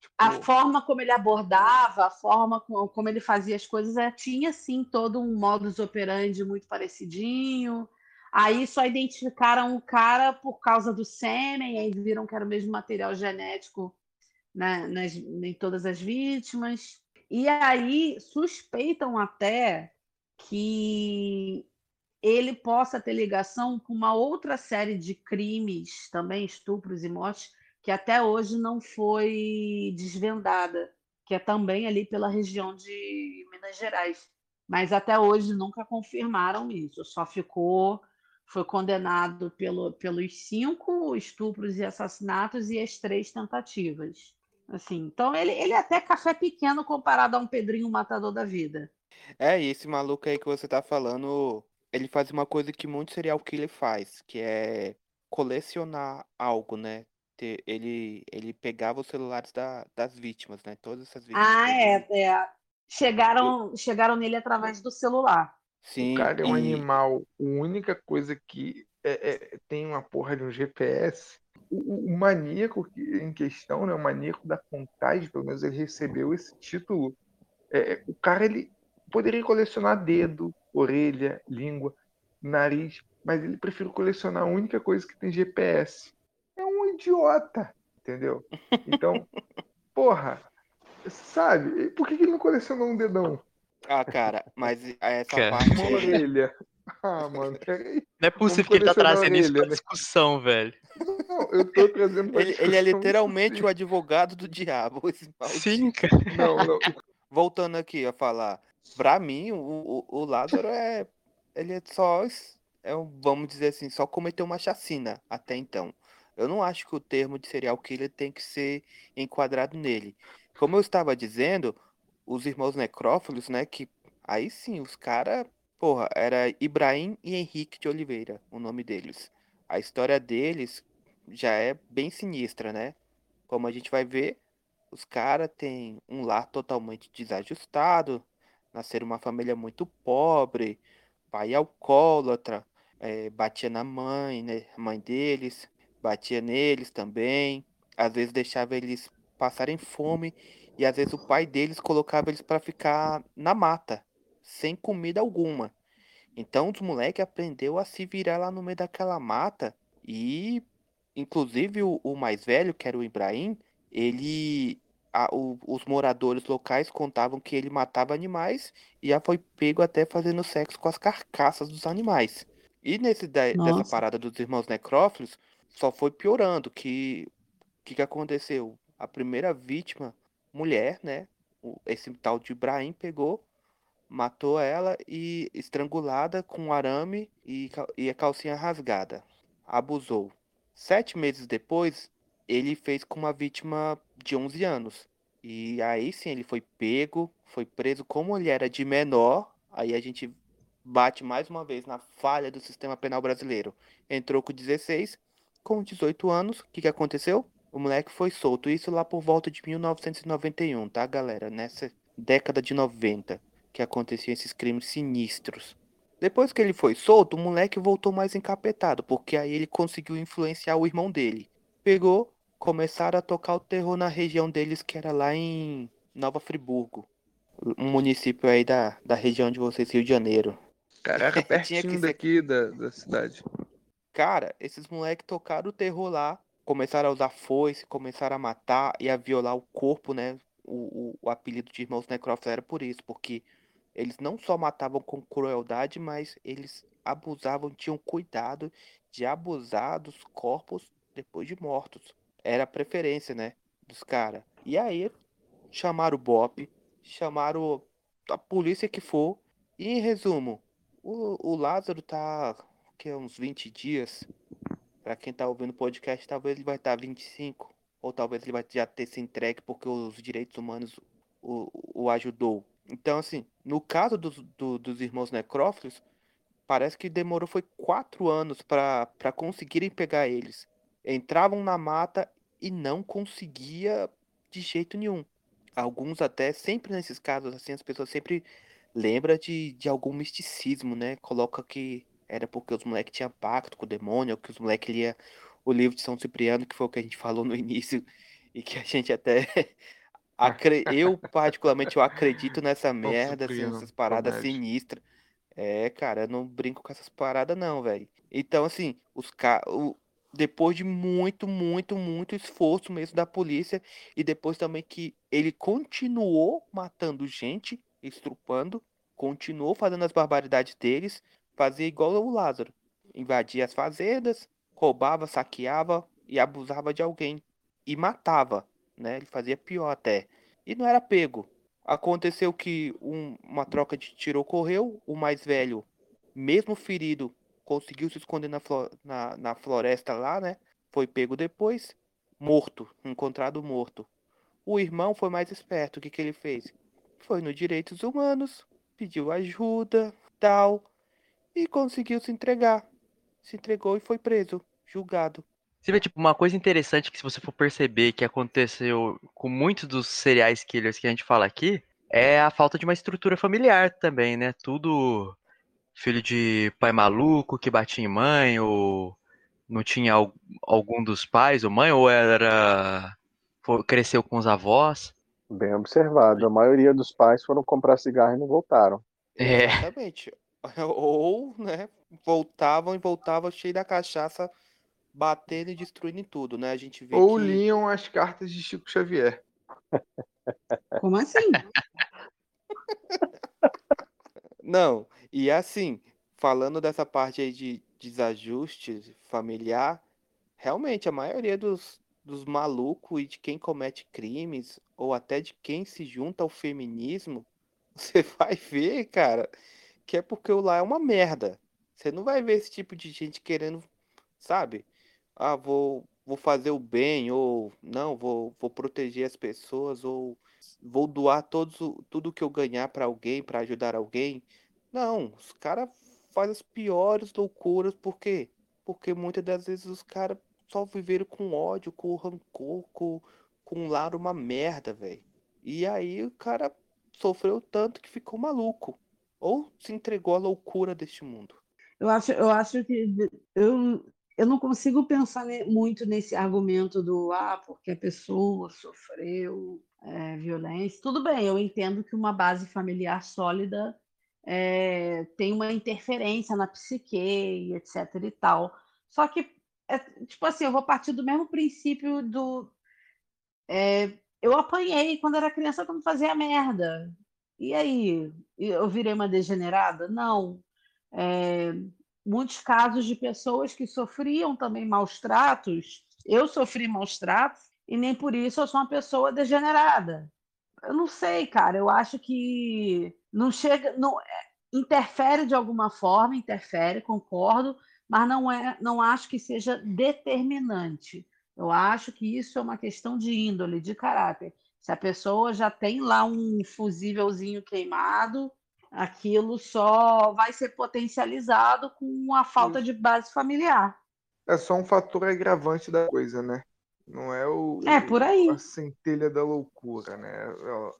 Tipo... A forma como ele abordava, a forma como ele fazia as coisas, é, tinha sim todo um modus operandi muito parecidinho. Aí só identificaram o cara por causa do sêmen, aí viram que era o mesmo material genético né, nas, em todas as vítimas. E aí suspeitam até que ele possa ter ligação com uma outra série de crimes, também estupros e mortes, que até hoje não foi desvendada, que é também ali pela região de Minas Gerais. Mas até hoje nunca confirmaram isso, só ficou, foi condenado pelo, pelos cinco estupros e assassinatos e as três tentativas. Assim, então ele, ele é até café pequeno comparado a um Pedrinho Matador da vida. É, e esse maluco aí que você tá falando, ele faz uma coisa que muito serial killer faz, que é colecionar algo, né? Ele, ele pegava os celulares da, das vítimas, né? Todas essas vítimas. Ah, é, é. Chegaram, chegaram nele através do celular. Sim. O cara é um e... animal. A única coisa que é, é, tem uma porra de um GPS. O, o, maníaco em questão, né? O maníaco da contagem, pelo menos ele recebeu esse título. É, o cara, ele, poderia colecionar dedo, orelha, língua, nariz, mas ele prefere colecionar a única coisa que tem GPS. É um idiota, entendeu? Então, [laughs] porra, Sabe? Por que, que ele não colecionou um dedão? Ah, cara, mas essa Cara. parte Uma aí. orelha. Ah, mano, peraí. Não é possível que ele tá trazendo isso orelha, pra né? discussão, velho. Não, eu tô trazendo pra Ele, ele é discussão literalmente isso o advogado do diabo. [laughs] Sim, cara. sim. Não, não. Voltando aqui a falar, pra mim, o, o, o Lázaro é. Ele é só. É, um- vamos dizer assim, só cometeu uma chacina até então. Eu não acho que o termo de serial killer tem que ser enquadrado nele. Como eu estava dizendo, os irmãos necrófilos, né? Que aí sim, os caras. Porra, era Ibrahim e Henrique de Oliveira, o nome deles. A história deles já é bem sinistra, né? Como a gente vai ver, os caras têm um lar totalmente desajustado, nasceram uma família muito pobre, pai alcoólatra, eh, batia na mãe, né? Mãe deles, batia neles também, às vezes deixava eles passarem fome e às vezes o pai deles colocava eles para ficar na mata, sem comida alguma. Então os moleques aprendeu a se virar lá no meio daquela mata e inclusive o, o mais velho, que era o Ibrahim, ele a- o- os moradores locais contavam que ele matava animais e já foi pego até fazendo sexo com as carcaças dos animais. E nesse dessa parada dos irmãos necrófilos, só foi piorando, que que que aconteceu? A primeira vítima, mulher, né? Esse tal de Ibrahim pegou, matou ela e estrangulada com arame e, e a calcinha rasgada. Abusou. Sete meses depois, ele fez com uma vítima de 11 anos. E aí sim, ele foi pego, foi preso como ele era de menor. Aí a gente bate mais uma vez na falha do sistema penal brasileiro. Entrou com 16, com 18 anos, o que, que aconteceu? O moleque foi solto. Isso lá por volta de 1991, tá, galera? Nessa década de 90 que aconteciam esses crimes sinistros. Depois que ele foi solto, o moleque voltou mais encapetado, porque aí ele conseguiu influenciar o irmão dele. Pegou, começaram a tocar o terror na região deles, que era lá em Nova Friburgo, um município aí da, da região de vocês, Rio de Janeiro. Caraca, [laughs] Tinha que pertinho ser- daqui da, da cidade. Cara, esses moleques tocaram o terror lá, começaram a usar foice, começaram a matar e a violar o corpo, né? O, o, o apelido de Irmãos Necrófilos era por isso, porque eles não só matavam com crueldade, mas eles abusavam, tinham cuidado de abusar dos corpos depois de mortos. Era a preferência, né? Dos caras. E aí, chamaram o BOP, chamaram a polícia que for, e em resumo, o, o Lázaro tá que é uns 20 dias. Pra quem tá ouvindo o podcast, talvez ele vai estar 25. Ou talvez ele vai já ter se entregue porque os direitos humanos o, o ajudou. Então, assim, no caso dos, do- dos irmãos necrófilos, parece que demorou foi quatro anos pra conseguirem pegar eles. Entravam na mata e não conseguia de jeito nenhum. Alguns até, sempre nesses casos, assim, as pessoas sempre lembram de, de algum misticismo, né? Coloca que era porque os moleques tinham pacto com o demônio, ou que os moleques liam o livro de São Cipriano, que foi o que a gente falou no [laughs] início, e que a gente até. acre- Eu, particularmente, eu acredito nessa merda, assim, Cipriano, essas paradas sinistras. É, cara, eu não brinco com essas paradas, não, velho. Então, assim, os ca... o... depois de muito, muito, muito esforço mesmo da polícia, e depois também que ele continuou matando gente, estrupando, continuou fazendo as barbaridades deles, fazia igual o Lázaro. Invadia as fazendas, roubava, saqueava e abusava de alguém. E matava, né? Ele fazia pior até. E não era pego. Aconteceu que um- uma troca de tiro ocorreu, o mais velho, mesmo ferido, conseguiu se esconder na, na- na floresta lá, né? Foi pego depois, morto, encontrado morto. O irmão foi mais esperto, o que, que ele fez? Foi no Direitos Humanos, pediu ajuda, tal, e conseguiu se entregar. Se entregou e foi preso, julgado. Você vê, tipo, uma coisa interessante que se você for perceber que aconteceu com muitos dos serial killers que a gente fala aqui, é a falta de uma estrutura familiar também, né? Tudo filho de pai maluco que batia em mãe, ou não tinha al- algum dos pais ou mãe, ou era cresceu com os avós. Bem observado. A maioria dos pais foram comprar cigarro e não voltaram. É. Exatamente. [laughs] Ou, né, voltavam e voltavam cheio da cachaça, batendo e destruindo tudo, né? A gente vê Ou que... liam as cartas de Chico Xavier. Como assim? [laughs] Não, e assim, falando dessa parte aí de desajuste familiar, realmente a maioria dos, dos malucos e de quem comete crimes, ou até de quem se junta ao feminismo, [laughs] você vai ver, cara, que é porque o lá é uma merda. Você não vai ver esse tipo de gente querendo, sabe? Ah, vou, vou fazer o bem, ou não, vou, vou proteger as pessoas, ou vou doar todos, tudo que eu ganhar pra alguém, pra ajudar alguém. Não, os caras fazem as piores loucuras, por quê? Porque muitas das vezes os caras só viveram com ódio, com rancor, com, com um lar uma merda, velho. E aí o cara sofreu tanto que ficou maluco. Ou se entregou à loucura deste mundo. Eu acho, eu acho que eu, eu não consigo pensar muito nesse argumento do ah, porque a pessoa sofreu é, violência. Tudo bem, eu entendo que uma base familiar sólida é, tem uma interferência na psique, etc. e tal. Só que, é, tipo assim, eu vou partir do mesmo princípio do. é, eu apanhei quando era criança quando fazia merda. E aí? Eu virei uma degenerada? Não. É, muitos casos de pessoas que sofriam também maus tratos. Eu sofri maus tratos e nem por isso eu sou uma pessoa degenerada. Eu não sei, cara. Eu acho que não chega, não é, interfere de alguma forma, interfere, concordo, mas não é, não acho que seja determinante. Eu acho que isso é uma questão de índole, de caráter. Se a pessoa já tem lá um fusívelzinho queimado, aquilo só vai ser potencializado com a falta de base familiar. É só um fator agravante da coisa, né? Não é o É, por aí. a centelha da loucura, né?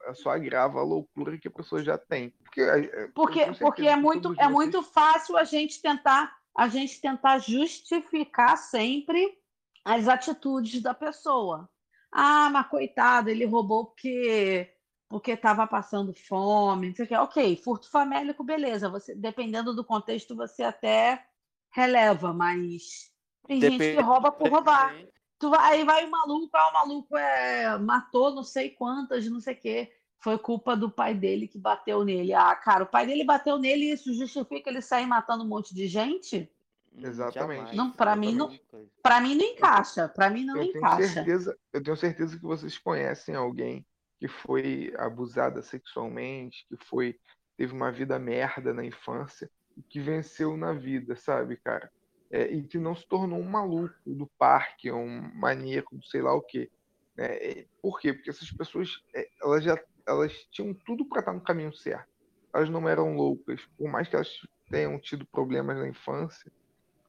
É é só agrava a loucura que a pessoa já tem. Porque, é, Porque, porque é muito, é muito fácil a gente tentar a gente tentar justificar sempre as atitudes da pessoa. Ah, mas coitado, ele roubou porque porque estava passando fome, não sei o quê. Ok, furto famélico, beleza. Você, dependendo do contexto, você até releva, mas tem gente que rouba por roubar. Tu vai- aí vai o maluco, ah, o maluco é, matou não sei quantas, não sei o quê. Foi culpa do pai dele que bateu nele. Ah, cara, o pai dele bateu nele e isso justifica ele sair matando um monte de gente? Exatamente. Jamais, Não, pra mim não- exatamente. Pra mim não encaixa. Pra mim não eu tenho encaixa. certeza, eu tenho certeza que vocês conhecem alguém que foi abusada sexualmente, que foi teve uma vida merda na infância e que venceu na vida, sabe, cara? É, e que não se tornou um maluco do parque, um maníaco, sei lá o quê. né? É, por quê? Porque essas pessoas, é, elas já elas tinham tudo para estar no caminho certo. Elas não eram loucas, por mais que elas tenham tido problemas na infância,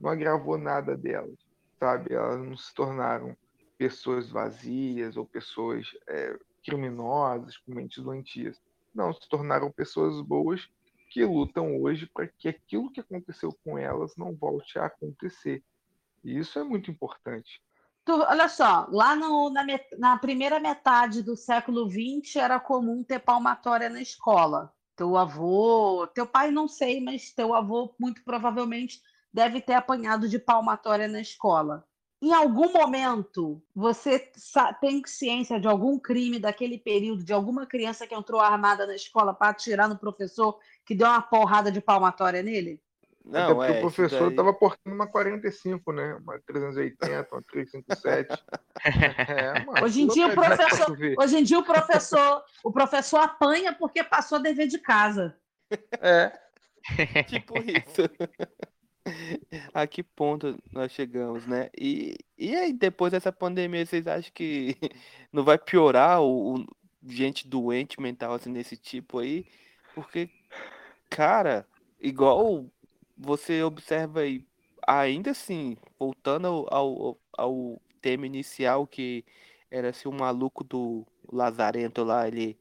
não agravou nada delas, sabe? Elas não se tornaram pessoas vazias ou pessoas é, criminosas, com mentes doentias. Não, se tornaram pessoas boas que lutam hoje para que aquilo que aconteceu com elas não volte a acontecer. E isso é muito importante. Tu- olha só, lá no- na, met- na primeira metade do século XX era comum ter palmatória na escola. Teu avô, teu pai não sei, mas teu avô muito provavelmente deve ter apanhado de palmatória na escola. Em algum momento, você tem ciência de algum crime daquele período, de alguma criança que entrou armada na escola para atirar no professor que deu uma porrada de palmatória nele? Até Não, porque é, o professor daí- estava portando uma 45, né? Uma 380, uma 357. [laughs] É, mano. Hoje em dia o professor, hoje em dia o professor, o professor apanha porque passou dever de casa. É, [laughs] Tipo isso. [laughs] A que ponto nós chegamos, né? E, e aí, depois dessa pandemia, vocês acham que [laughs] não vai piorar o, o- gente doente mental assim desse tipo aí? Porque, cara, igual você observa aí, ainda assim, voltando ao, ao, ao tema inicial, que era se o maluco do Lazarento lá, ele,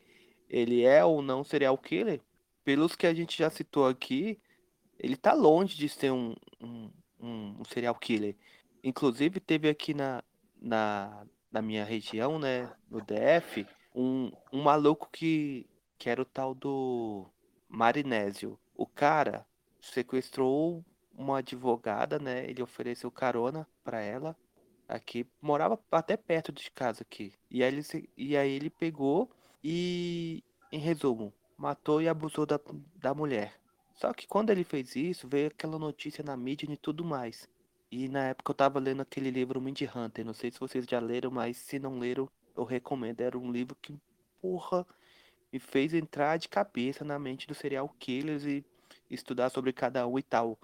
ele é ou não serial killer, pelos que a gente já citou aqui, ele tá longe de ser um, um, um, serial killer. Inclusive, teve aqui na, na, na minha região, né, no DF, um, um maluco que, que era o tal do Marinésio. O cara sequestrou uma advogada, né, ele ofereceu carona pra ela Aqui, morava até perto de casa aqui. E aí ele, e aí ele pegou e, em resumo, matou e abusou da, da mulher. Só que quando ele fez isso, veio aquela notícia na mídia e tudo mais. E na época eu tava lendo aquele livro Mindy Hunter. Não sei se vocês já leram, mas se não leram, eu recomendo. Era um livro que, porra, me fez entrar de cabeça na mente dos serial killers e estudar sobre cada um e tal.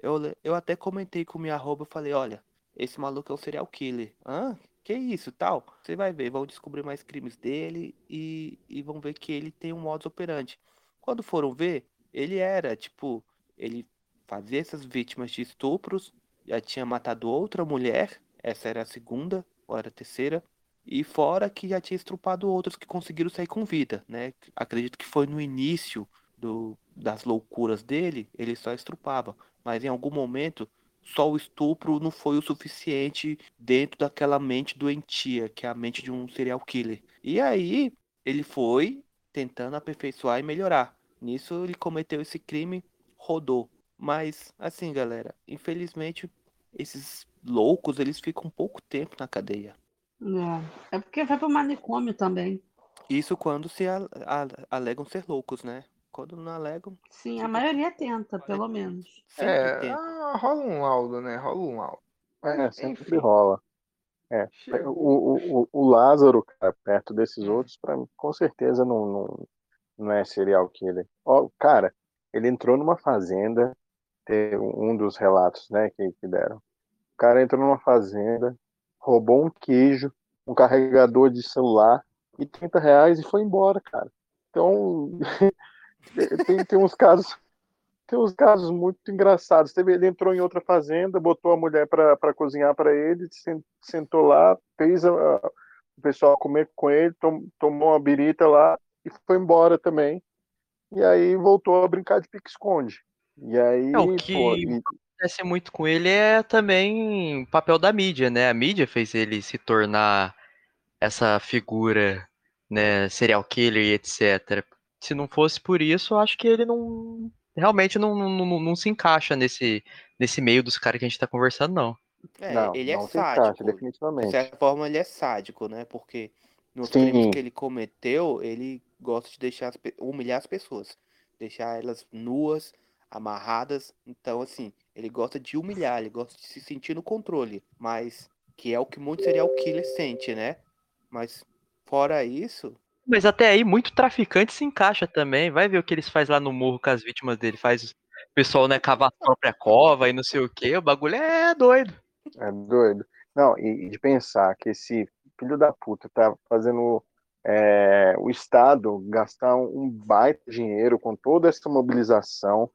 Eu, eu até comentei com minha arroba, falei, olha, esse maluco é um serial killer. Hã? Que isso, tal? Você vai ver, vão descobrir mais crimes dele e, e vão ver que ele tem um modus operandi. Quando foram ver, ele era, tipo, ele fazia essas vítimas de estupros, já tinha matado outra mulher, essa era a segunda, ou era a terceira, e fora que já tinha estrupado outros que conseguiram sair com vida, né? Acredito que foi no início do, das loucuras dele, ele só estrupava, mas em algum momento só o estupro não foi o suficiente dentro daquela mente doentia, que é a mente de um serial killer. E aí ele foi tentando aperfeiçoar e melhorar. Nisso ele cometeu esse crime, rodou. Mas assim, galera, infelizmente esses loucos eles ficam pouco tempo na cadeia. É, é porque vai pro manicômio também. Isso quando se a, a, alegam ser loucos, né? Quando não alegam. Sim, a maioria tenta, pelo menos. é, tenta. Ah, rola um laudo, né? Rola um laudo. É, sempre Enfim. rola. É, o, o, o Lázaro, cara, perto desses hum. outros, pra, com certeza não, não, não é serial killer. Ó, cara, ele entrou numa fazenda, teve um dos relatos né, que, que deram. O cara entrou numa fazenda, roubou um queijo, um carregador de celular e 30 reais e foi embora, cara. Então, [laughs] tem, tem uns casos tem uns casos muito engraçados. Ele entrou em outra fazenda, botou a mulher para cozinhar para ele, sentou lá, fez a, a, o pessoal comer com ele, tom, tomou uma birita lá e foi embora também. E aí voltou a brincar de pique-esconde. E aí. É, o que pô, e... acontece muito com ele é também o papel da mídia, né? A mídia fez ele se tornar essa figura, né, serial killer e etc se não fosse por isso, eu acho que ele não. Realmente não, não, não, não se encaixa nesse, nesse meio dos caras que a gente tá conversando, não. É, não, ele é sádico. Encaixa, definitivamente. De certa forma, ele é sádico, né? Porque nos Sim. crimes que ele cometeu, ele gosta de deixar as, humilhar as pessoas. Deixar elas nuas, amarradas. Então, assim, ele gosta de humilhar, ele gosta de se sentir no controle. Mas que é o que muito serial killer sente, né? Mas fora isso, mas até aí, muito traficante se encaixa também. Vai ver o que eles fazem lá no morro com as vítimas dele. Faz o pessoal, né, cavar a própria cova e não sei o quê. O bagulho é doido. É doido. Não, e de pensar que esse filho da puta tá fazendo é, o Estado gastar um baita dinheiro com toda essa mobilização.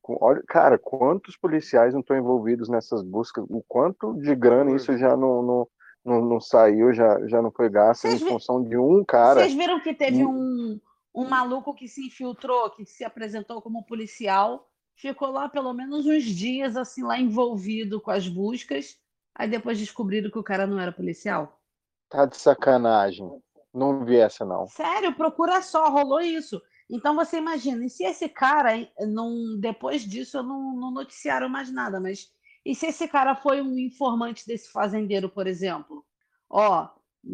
Com, olha, cara, quantos policiais não estão envolvidos nessas buscas? O quanto de grana isso já não, não não, não saiu, já, já não foi gasto em função de um cara. Vocês viram que teve um, um maluco que se infiltrou, que se apresentou como policial, ficou lá pelo menos uns dias, assim, lá envolvido com as buscas, aí depois descobriram que o cara não era policial? Tá de sacanagem. Não vi essa, não. Sério, procura só, rolou isso. Então você imagina, e se esse cara, não, depois disso, eu não, não noticiaram mais nada, mas e se esse cara foi um informante desse fazendeiro, por exemplo? Ó,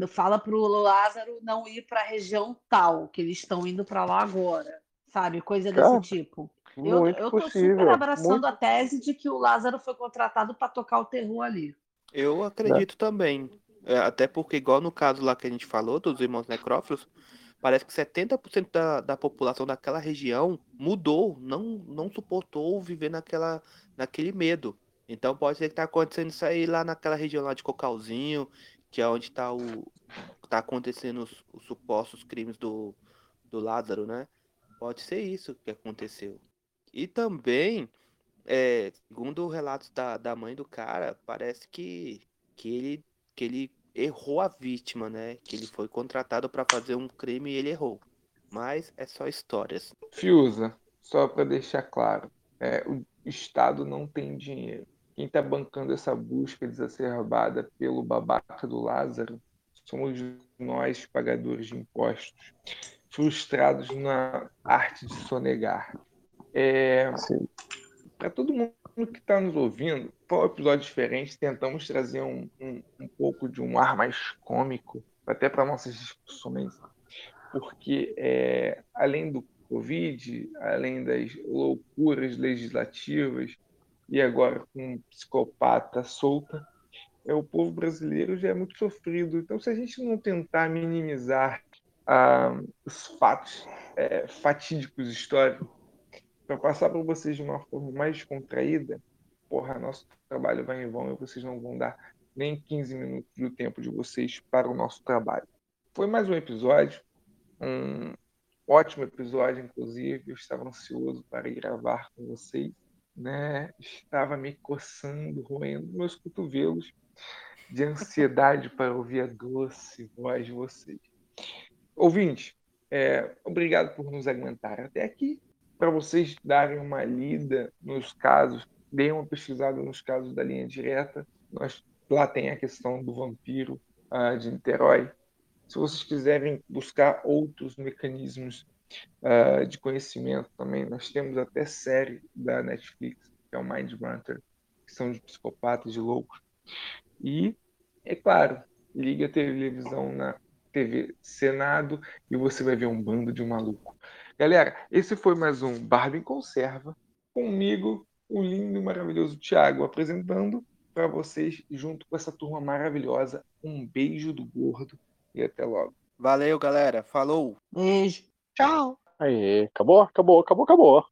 fala para o Lázaro não ir para a região tal, que eles estão indo para lá agora, sabe? Coisa desse tipo. Eu, eu tô super abraçando muito... a tese de que o Lázaro foi contratado para tocar o terror ali. Eu acredito é. também. É, até porque, igual no caso lá que a gente falou, dos irmãos necrófilos, parece que 70% da, da população daquela região mudou, não, não suportou viver naquela, naquele medo. Então pode ser que tá acontecendo isso aí lá naquela região lá de Cocalzinho, que é onde tá o tá acontecendo os, os supostos crimes do, do Lázaro, né? Pode ser isso que aconteceu. E também, é, segundo relatos da, da mãe do cara, parece que, que, ele, que ele errou a vítima, né? Que ele foi contratado para fazer um crime e ele errou. Mas é só histórias. Fiusa, só para deixar claro, é, o Estado não tem dinheiro. Quem está bancando essa busca exacerbada pelo babaca do Lázaro somos nós, pagadores de impostos, frustrados na arte de sonegar. É, Para todo mundo que está nos ouvindo, um episódio diferente. Tentamos trazer um, um, um pouco de um ar mais cômico, até para nossas discussões, porque é, além do Covid, além das loucuras legislativas, e agora com um psicopata solta, é, o povo brasileiro já é muito sofrido. Então, se a gente não tentar minimizar ah, os fatos é, fatídicos históricos, para passar para vocês de uma forma mais descontraída, porra, nosso trabalho vai em vão e vocês não vão dar nem 15 minutos do tempo de vocês para o nosso trabalho. Foi mais um episódio, um ótimo episódio, inclusive. Eu estava ansioso para ir gravar com vocês, né? Estava me coçando, roendo meus cotovelos de ansiedade para ouvir a doce voz de vocês. Ouvinte, é, obrigado por nos aguentar até aqui para vocês darem uma lida nos casos, deem uma pesquisada nos casos da linha direta. Nós, lá tem a questão do vampiro uh, de Niterói. Se vocês quiserem buscar outros mecanismos uh, de conhecimento também, nós temos até série da Netflix, que é o Mind Hunter, que são de psicopatas, de loucos. E, é claro, liga a televisão na TV Senado e você vai ver um bando de maluco. Galera, esse foi mais um Barbie em Conserva. Comigo, o lindo e maravilhoso Thiago, apresentando para vocês, junto com essa turma maravilhosa. Um beijo do gordo e até logo. Valeu, galera. Falou. Beijo. Tchau. Aí, acabou, acabou, acabou, acabou.